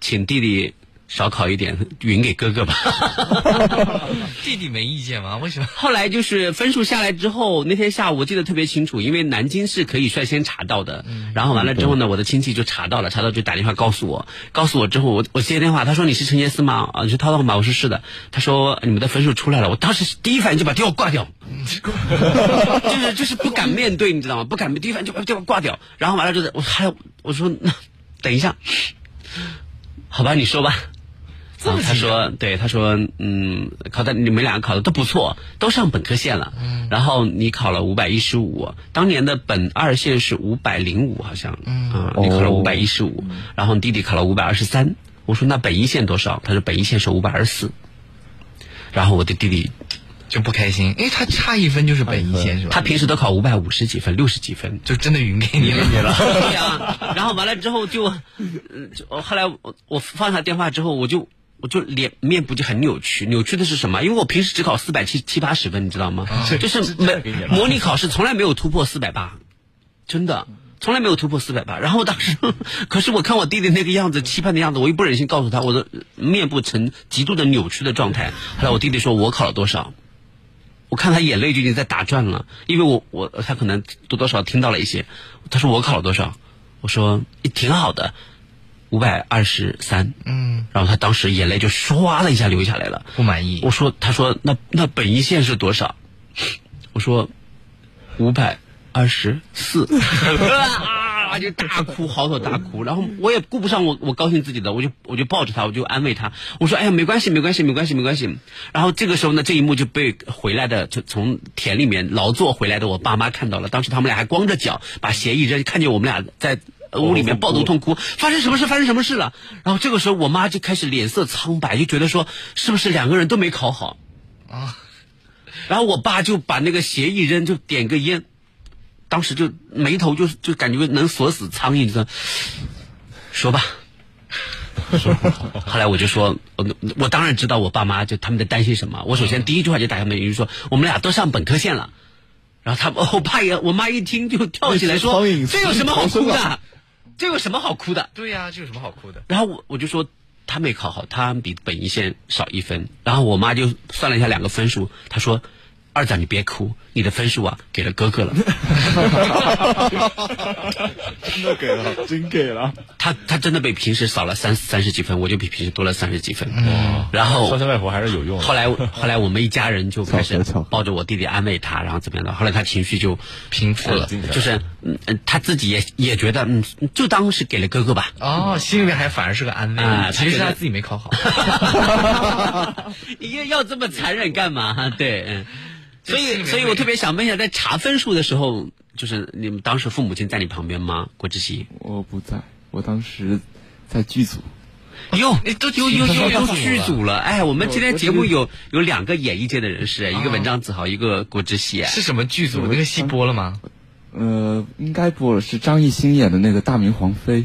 请弟弟少考一点，匀给哥哥吧。弟弟没意见吗？为什么？后来就是分数下来之后，那天下午我记得特别清楚，因为南京是可以率先查到的。然后完了之后呢，我的亲戚就查到了，查到就打电话告诉我，告诉我之后，我我接电话，他说你是陈杰思吗？啊，你是涛涛吗？我说是的。他说你们的分数出来了，我当时第一反应就把电话挂掉，就是就是不敢面对，你知道吗？不敢第一反应就把电话挂掉。然后完了之后，我还我说那等一下，好吧，你说吧。啊，他说，对，他说，嗯，考的你们两个考的都不错，都上本科线了。嗯。然后你考了五百一十五，当年的本二线是五百零五，好像。嗯。啊，你考了五百一十五，然后你弟弟考了五百二十三。我说那本一线多少？他说本一线是五百二十四。然后我的弟弟就不开心，因为他差一分就是本一线是吧？他平时都考五百五十几分、六十几分，就真的匀给你了。对呀、然后完了之后就，嗯就后来我我放下电话之后，我就我就脸面部就很扭曲，扭曲的是什么？因为我平时只考四百七七八十分，你知道吗？就是没模拟考试从来没有突破四百八，真的。从来没有突破四百八，然后当时，可是我看我弟弟那个样子，期盼的样子，我又不忍心告诉他，我的面部呈极度的扭曲的状态。后来我弟弟说我考了多少，我看他眼泪就已经在打转了，因为我我他可能多多少少听到了一些。他说我考了多少，我说挺好的，五百二十三。嗯，然后他当时眼泪就唰的一下流下来了，不满意。我说，他说那那本一线是多少？我说五百二十四。啊！就大哭，嚎啕大哭，然后我也顾不上我我高兴自己的，我就我就抱着他，我就安慰他，我说哎呀没关系没关系没关系没关系。然后这个时候呢，这一幕就被回来的就从田里面劳作回来的我爸妈看到了，当时他们俩还光着脚把鞋一扔，看见我们俩在屋里面抱头痛哭，发生什么事？发生什么事了？然后这个时候我妈就开始脸色苍白，就觉得说是不是两个人都没考好啊？然后我爸就把那个鞋一扔，就点个烟。当时就眉头就就感觉能锁死苍蝇，你知道？说吧。后来我就说，我我当然知道我爸妈就他们在担心什么。我首先第一句话就打开门，就说我们俩都上本科线了。然后他我爸也我妈一听就跳起来说：“这有什么好哭的？这有什么好哭的？”对呀、这有什么好哭的？然后我我就说他没考好，他比本一线少一分。然后我妈就算了一下两个分数，她说二仔你别哭，你的分数啊给了哥哥了。真的给了，真给了。他他真的比平时少了三三十几分，我就比平时多了三十几分。哇然后双亲外婆还是有用的。后来后来我们一家人就开始抱着我弟弟安慰他，然后怎么样的？后来他情绪就平复了呃就是嗯嗯，他自己也也觉得嗯，就当是给了哥哥吧。哦，心里面还反而是个安慰，啊其实他自己没考好。要要这么残忍干嘛？对，嗯。所以，所以我特别想问一下，在查分数的时候，就是你们当时父母亲在你旁边吗？郭志熙？我不在，我当时在剧组。哟，都又又又又剧剧组了！哎，我们今天节目有有两个演艺界的人士，啊一个文章子豪，一个郭志熙。是什么剧组？那个戏播了吗？呃，应该播了，是张艺兴演的那个《大明皇妃》。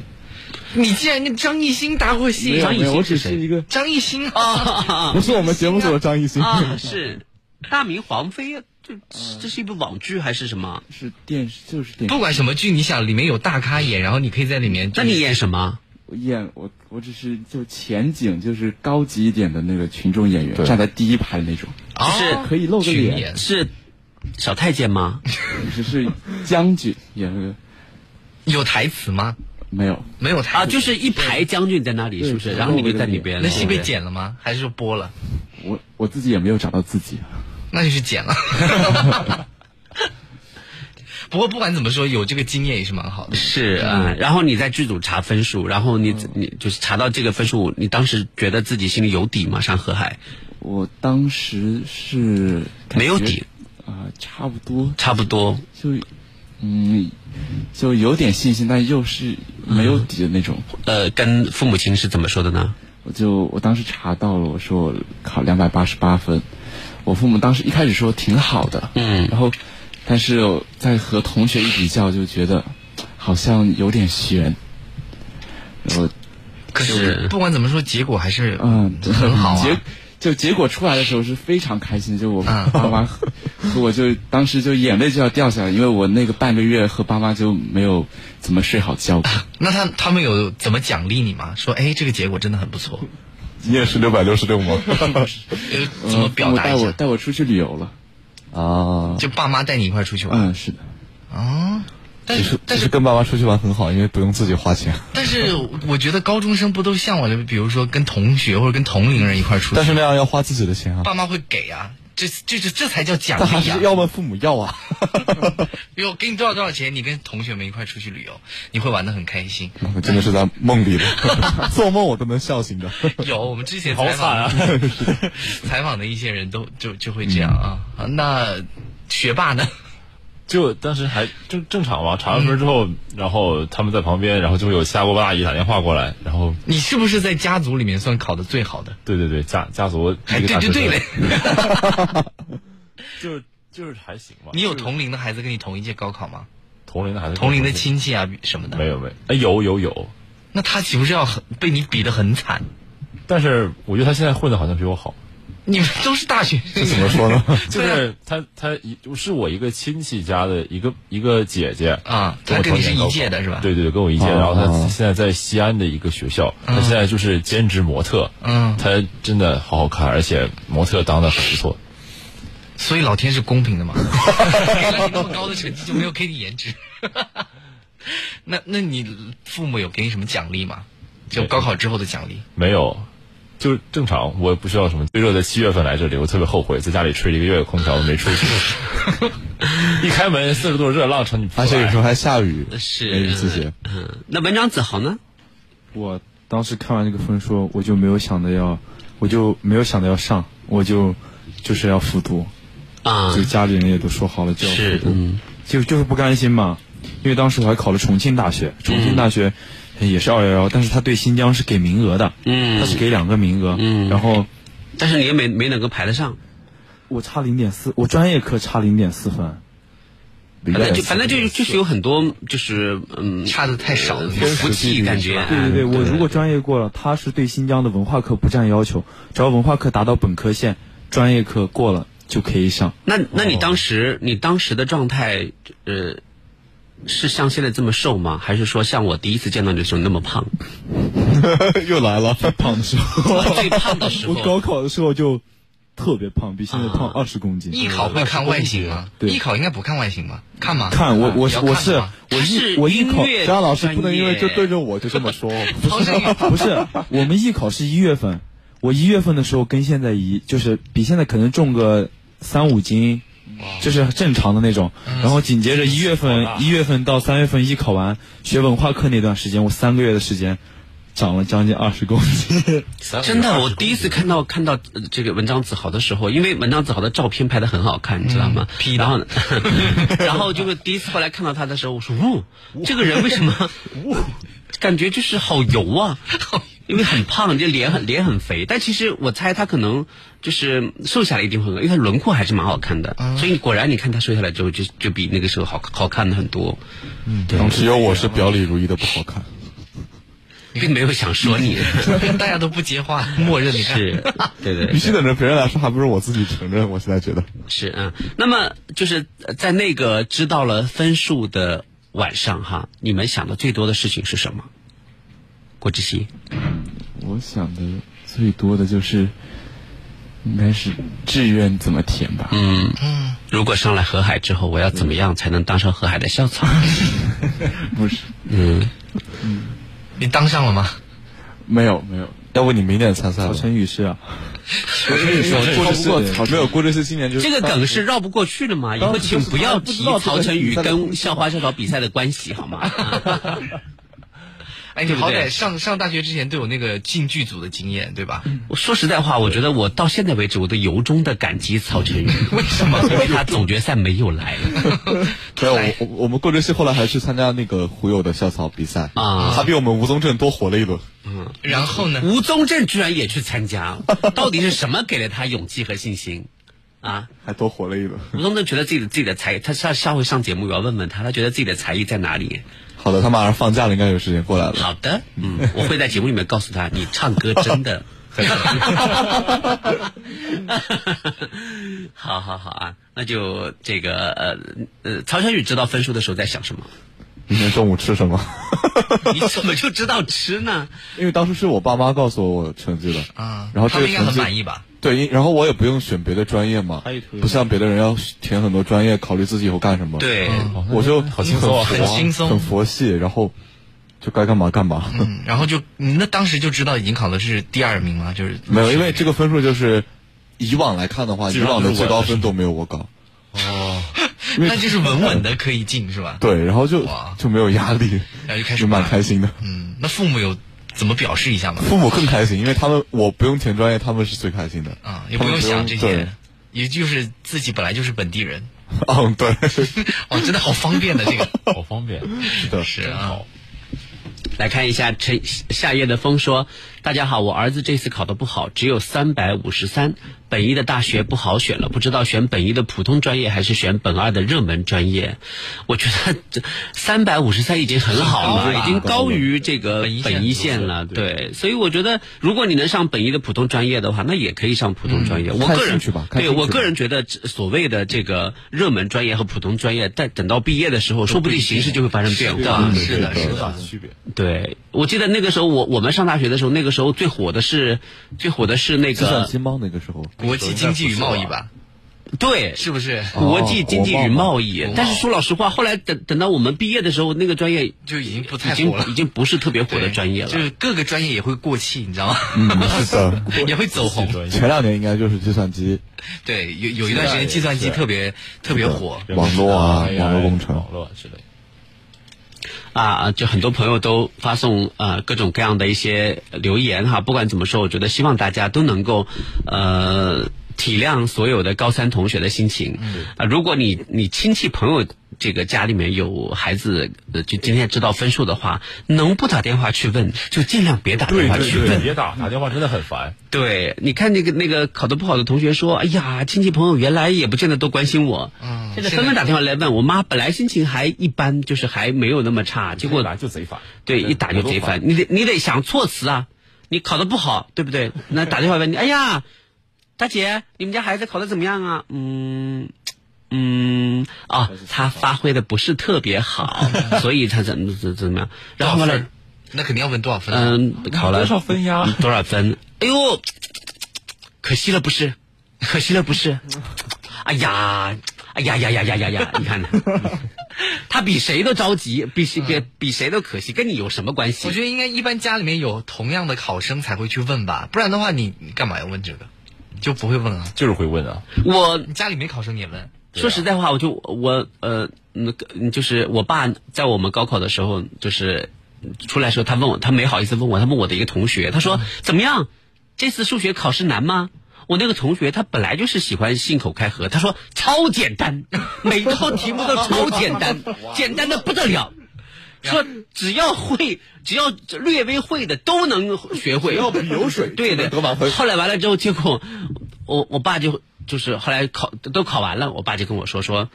你竟然跟张艺兴搭过戏？没有没有，我只是一个，张艺兴啊，不是我们节目组的张艺兴，啊，是大明皇妃，这这是一部网剧还是什么？是电视，就是电视。不管什么剧，你想里面有大咖演，然后你可以在里面。那你演什么？我演我我只是就前景，就是高级一点的那个群众演员，站在第一排的那种，就是可以露个脸，是小太监吗？只是将军演那个有台词吗？没有，没有台啊，就是一排将军在那里，是不是？然后你就在里边。那戏被剪了吗？还是说播了？我我自己也没有找到自己。那就是剪了。不过不管怎么说，有这个经验也是蛮好的。是啊、然后你在剧组查分数，然后你你就是查到这个分数，你当时觉得自己心里有底吗？上河海我当时是没有底啊、差不多，差不多，就嗯，就有点信心，但又是没有底的那种。呃，跟父母亲是怎么说的呢？我就我当时查到了，我说我考两百八十八分，我父母当时一开始说挺好的，嗯，然后但是在和同学一比较，就觉得好像有点悬，然后可是不管怎么说，结果还是嗯很好啊。结就结果出来的时候是非常开心，就我嗯 爸妈和和我就当时就眼泪就要掉下来，因为我那个半个月和爸妈就没有怎么睡好觉过。那他他们有怎么奖励你吗？说哎，这个结果真的很不错。你也是六百六十六吗？呃，怎么表达一下？带我出去旅游了。啊，就爸妈带你一块儿出去玩。嗯，是的。哦，但是但是实其实跟爸妈出去玩很好，因为不用自己花钱。但是，我觉得高中生不都向往着，比如说跟同学或者跟同龄人一块儿出去，但是那样要花自己的钱啊。爸妈会给啊，这这这这才叫奖励啊！是要问父母要啊。比如给你多少多少钱，你跟同学们一块儿出去旅游，你会玩的很开心。我真的是在梦里的，做梦我都能笑醒的。有，我们之前采访惨啊采访的一些人都就就会这样啊。啊那学霸呢？就当时还正正常嘛，查完分之后，然后他们在旁边，然后就会有下锅巴阿姨打电话过来，然后你是不是在家族里面算考的最好的？对对对，家家族还对对对嘞！就就是还行吧。你有同龄的孩子跟你同一届高考吗？同龄的孩子，同龄的亲戚啊什么的？没有没有，哎有有有，那他岂不是要很被你比的很惨？但是我觉得他现在混的好像比我好。你们都是大学生，这怎么说呢？就是他他一是我一个亲戚家的一个一个姐姐啊跟我她跟你是一届的是吧对对对，跟我一届。哦然后他现在在西安的一个学校，他现在就是兼职模特。嗯，他真的好好看，而且模特当的很不错。所以老天是公平的嘛，给了你那么高的成绩，就没有给你颜值。那那你父母有给你什么奖励吗？就高考之后的奖励？没有，就正常，我也不需要什么。最热的七月份来这里，我特别后悔，在家里吹一个月的空调没出去。一开门四十度热浪朝你而且有时候还下雨，是没雨自学。嗯，那文章子豪呢？我当时看完这个分数，我就没有想着要，我就没有想着要上，我就就是要复读，啊就家里人也都说好了就要是复读，嗯就就是不甘心嘛，因为当时我还考了重庆大学，重庆大学也是二幺幺，但是他对新疆是给名额的，嗯。他是给两个名额，嗯。然后但是你也没没能够排得上，我差零点四，我专业课差零点四分，反正就反正就就是有很多就是嗯差的太少了，不服气感觉。对对对，嗯我如果专业过了，他是对新疆的文化课不占要求，只要文化课达到本科线，专业课过了就可以上。那那你当时你当时的状态呃是像现在这么瘦吗？还是说像我第一次见到你的时候那么胖？又来了，最胖的时候，最胖的时候 我高考的时候就特别胖，比现在胖二十公斤。艺考会看外形吗？对艺考应该不看外形吧？看吗？看我我要我是我是艺我艺考，张老师不能因为就对着我就这么说。不是不是我们艺考是一月份，我一月份的时候跟现在一就是比现在可能重个三五斤，就是正常的那种。然后紧接着一月份一月份到三月份艺考完学文化课那段时间，我三个月的时间长了将近二十公斤。真的，我第一次看到看到呃这个文章子豪的时候，因为文章子豪的照片拍的很好看，你知道吗？然后呢，然后就是第一次后来看到他的时候，我说，哦，这个人为什么，感觉就是好油啊？因为很胖，就脸很脸很肥，但其实我猜他可能就是瘦下来一定会很，因为他轮廓还是蛮好看的，所以果然你看他瘦下来之后就就比那个时候好好看的很多。嗯，对，只有我是表里如一的不好看。并没有想说你，大家都不接话，默认。是，对对，必须等着别人来说，还不如我自己承认。我现在觉得是嗯。那么就是在那个知道了分数的晚上哈，你们想的最多的事情是什么？郭志熙，我想的最多的就是，应该是志愿怎么填吧。嗯嗯，如果上来河海之后，我要怎么样才能当上河海的校草？不是，嗯嗯，你当上了吗？没有没有，要不你明年参赛吧？曹晨宇是啊，我跟你说，过不过曹没有郭志熙今年就是这个梗是绕不过去的嘛？以后请不要提曹晨宇跟校花校草比赛的关系好吗？哎，你好歹上上大学之前都有那个进剧组的经验，对吧？我说实在话，我觉得我到现在为止，我都由衷的感激曹晨宇。为什么？因为他总决赛没有来。没有，我我我们郭志熙后来还去参加那个胡友的校草比赛啊，他比我们吴宗正多活了一轮。嗯，然后呢？吴宗正居然也去参加，到底是什么给了他勇气和信心？啊，还多活了一轮。吴宗正觉得自己的自己的才，他下下回上节目我要问问他，他觉得自己的才艺在哪里？好的，他马上放假了，应该有时间过来了。好的，嗯，我会在节目里面告诉他，你唱歌真的 很好好好啊，那就这个呃呃，曹小雨知道分数的时候在想什么？明天中午吃什么？你怎么就知道吃呢？因为当时是我爸妈告诉我我成绩的啊，然后这个他们应该很满意吧？对，然后我也不用选别的专业嘛，不像别的人要填很多专业，考虑自己以后干什么。对，我就好轻松，很轻松，很佛系，然后就该干嘛干嘛。嗯，然后就你那当时就知道已经考的是第二名吗？就是没有，因为这个分数就是以往来看的话，以往的最高分都没有我高。哦，那就是稳稳的可以进是吧？对，然后就就没有压力，然后就开始就蛮开心的。嗯，那父母有怎么表示一下吗？父母更开心，因为他们我不用填专业，他们是最开心的。啊，也不用想这些，也就是自己本来就是本地人。嗯，对。哦，真的好方便的这个，好方便，是的，是啊。来看一下陈夏夜的风说：“大家好，我儿子这次考得不好，只有三百五十三。本一的大学不好选了，不知道选本一的普通专业还是选本二的热门专业。我觉得这三百五十三已经很好了，已经高于这个本一线了。对，所以我觉得如果你能上本一的普通专业的话，那也可以上普通专业。我个人对我个人觉得，所谓的这个热门专业和普通专业，在等到毕业的时候，说不定形势就会发生变化。是的，是的，区别。对，我记得那个时候，我我们上大学的时候，那个时候最火的是最火的是那个计算机吗？那个时候国际经济与贸易吧。对，是不是国际经济与贸易？但是说老实话，后来等等到我们毕业的时候，那个专业就已经不太火了，已经不是特别火的专业了。就是各个专业也会过气，你知道吗？嗯，是的，也会走红。前两年应该就是计算机。对，有有一段时间计算机特别特别火，网络啊，网络工程、网络之类。啊，就很多朋友都发送呃各种各样的一些留言哈，不管怎么说，我觉得希望大家都能够呃体谅所有的高三同学的心情。嗯啊，如果你你亲戚朋友这个家里面有孩子，呃，就今天知道分数的话，能不打电话去问就尽量别打电话去问，别打打电话真的很烦。对，你看那个那个考得不好的同学说，哎呀，亲戚朋友原来也不见得都关心我。嗯，现在纷纷打电话来问我妈，本来心情还一般，就是还没有那么差，结果打就贼烦。对，一打就贼烦。你得你得想措辞啊，你考得不好，对不对？那打电话问你，哎呀，大姐，你们家孩子考的怎么样啊？嗯。嗯啊，他发挥的不是特别好，所以他怎么怎怎么样？然后呢？那肯定要问多少分？嗯，考了多少分呀？多少分？哎呦，可惜了，不是？可惜了不是？哎呀，哎呀呀呀呀呀呀！你看呢？他比谁都着急，比谁比比谁都可惜，跟你有什么关系？我觉得应该一般家里面有同样的考生才会去问吧，不然的话你你干嘛要问这个？就不会问啊。就是会问啊。我家里没考生也问？说实在话，我就我呃那个就是我爸在我们高考的时候，就是出来的时候，他问我，他没好意思问我，他问我的一个同学，他说、怎么样？这次数学考试难吗？我那个同学他本来就是喜欢信口开河，他说超简单，每套题目都超简单，简单的不得了。说只要会，只要略微会的都能学会。要比有水对对。得满分后来完了之后，结果我我爸就就是后来考都考完了，我爸就跟我说说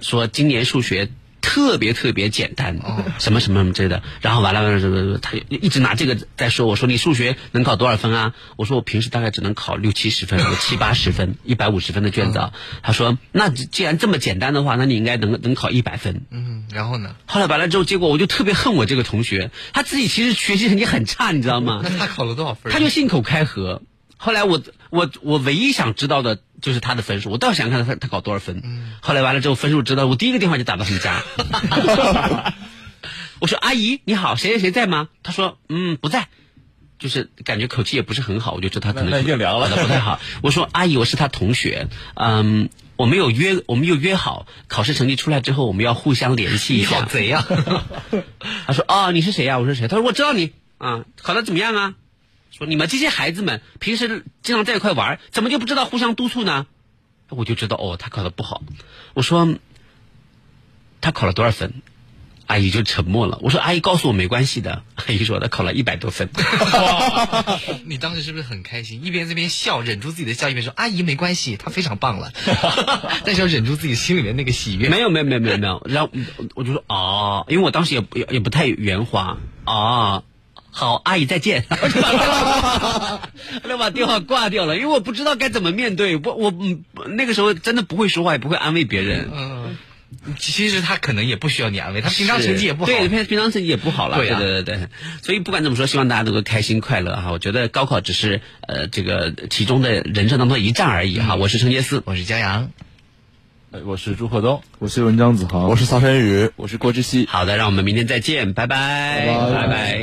说今年数学特别特别简单，什么什么什么之类的。然后完了完了他就一直拿这个在说。我说你数学能考多少分啊？我说我平时大概只能考六七十分，有七八十分，一百五十分的卷子啊。他说那既然这么简单的话，那你应该能能考一百分。嗯，然后呢？后来完了之后，结果我就特别恨我这个同学，他自己其实学习成绩很差，你知道吗？那他考了多少分？他就信口开河。后来我我我唯一想知道的就是他的分数，我倒想看他他考多少分。后来完了之后分数知道，我第一个电话就打到他们家。我说阿姨你好，谁谁谁在吗？他说嗯不在，就是感觉口气也不是很好，我就知道他可能那那已经凉了不太好。我说阿姨我是他同学，嗯。我们有约，我们有约好，考试成绩出来之后，我们要互相联系一下。你好贼呀、他说：“哦，你是谁呀、我说：“谁？”他说：“我知道你啊，考的怎么样啊？”说你们这些孩子们平时经常在一块玩，怎么就不知道互相督促呢？我就知道哦，他考的不好。我说他考了多少分？阿姨就沉默了。我说阿姨告诉我没关系的。阿姨说他考了一百多分。你当时是不是很开心？一边这边笑，忍住自己的笑，一边说：“阿姨没关系，她非常棒了。”但是要忍住自己心里面那个喜悦。没有没有没有没有没有，然后我就说哦，因为我当时也不也也不太圆滑哦。好，阿姨再见。我就把电话，我就把电话挂掉了，因为我不知道该怎么面对。我我嗯，那个时候真的不会说话，也不会安慰别人。嗯，其实他可能也不需要你安慰，他平常成绩也不好。对，平平常成绩也不好了。对啊对对对，所以不管怎么说，希望大家能够开心快乐哈。我觉得高考只是呃这个其中的人生当中一站而已哈。我是陈杰思，我是江阳。呃我是朱鹤东，我是文章子豪，我是曹晨宇，我是郭志熙。好的，让我们明天再见，拜拜，拜拜拜拜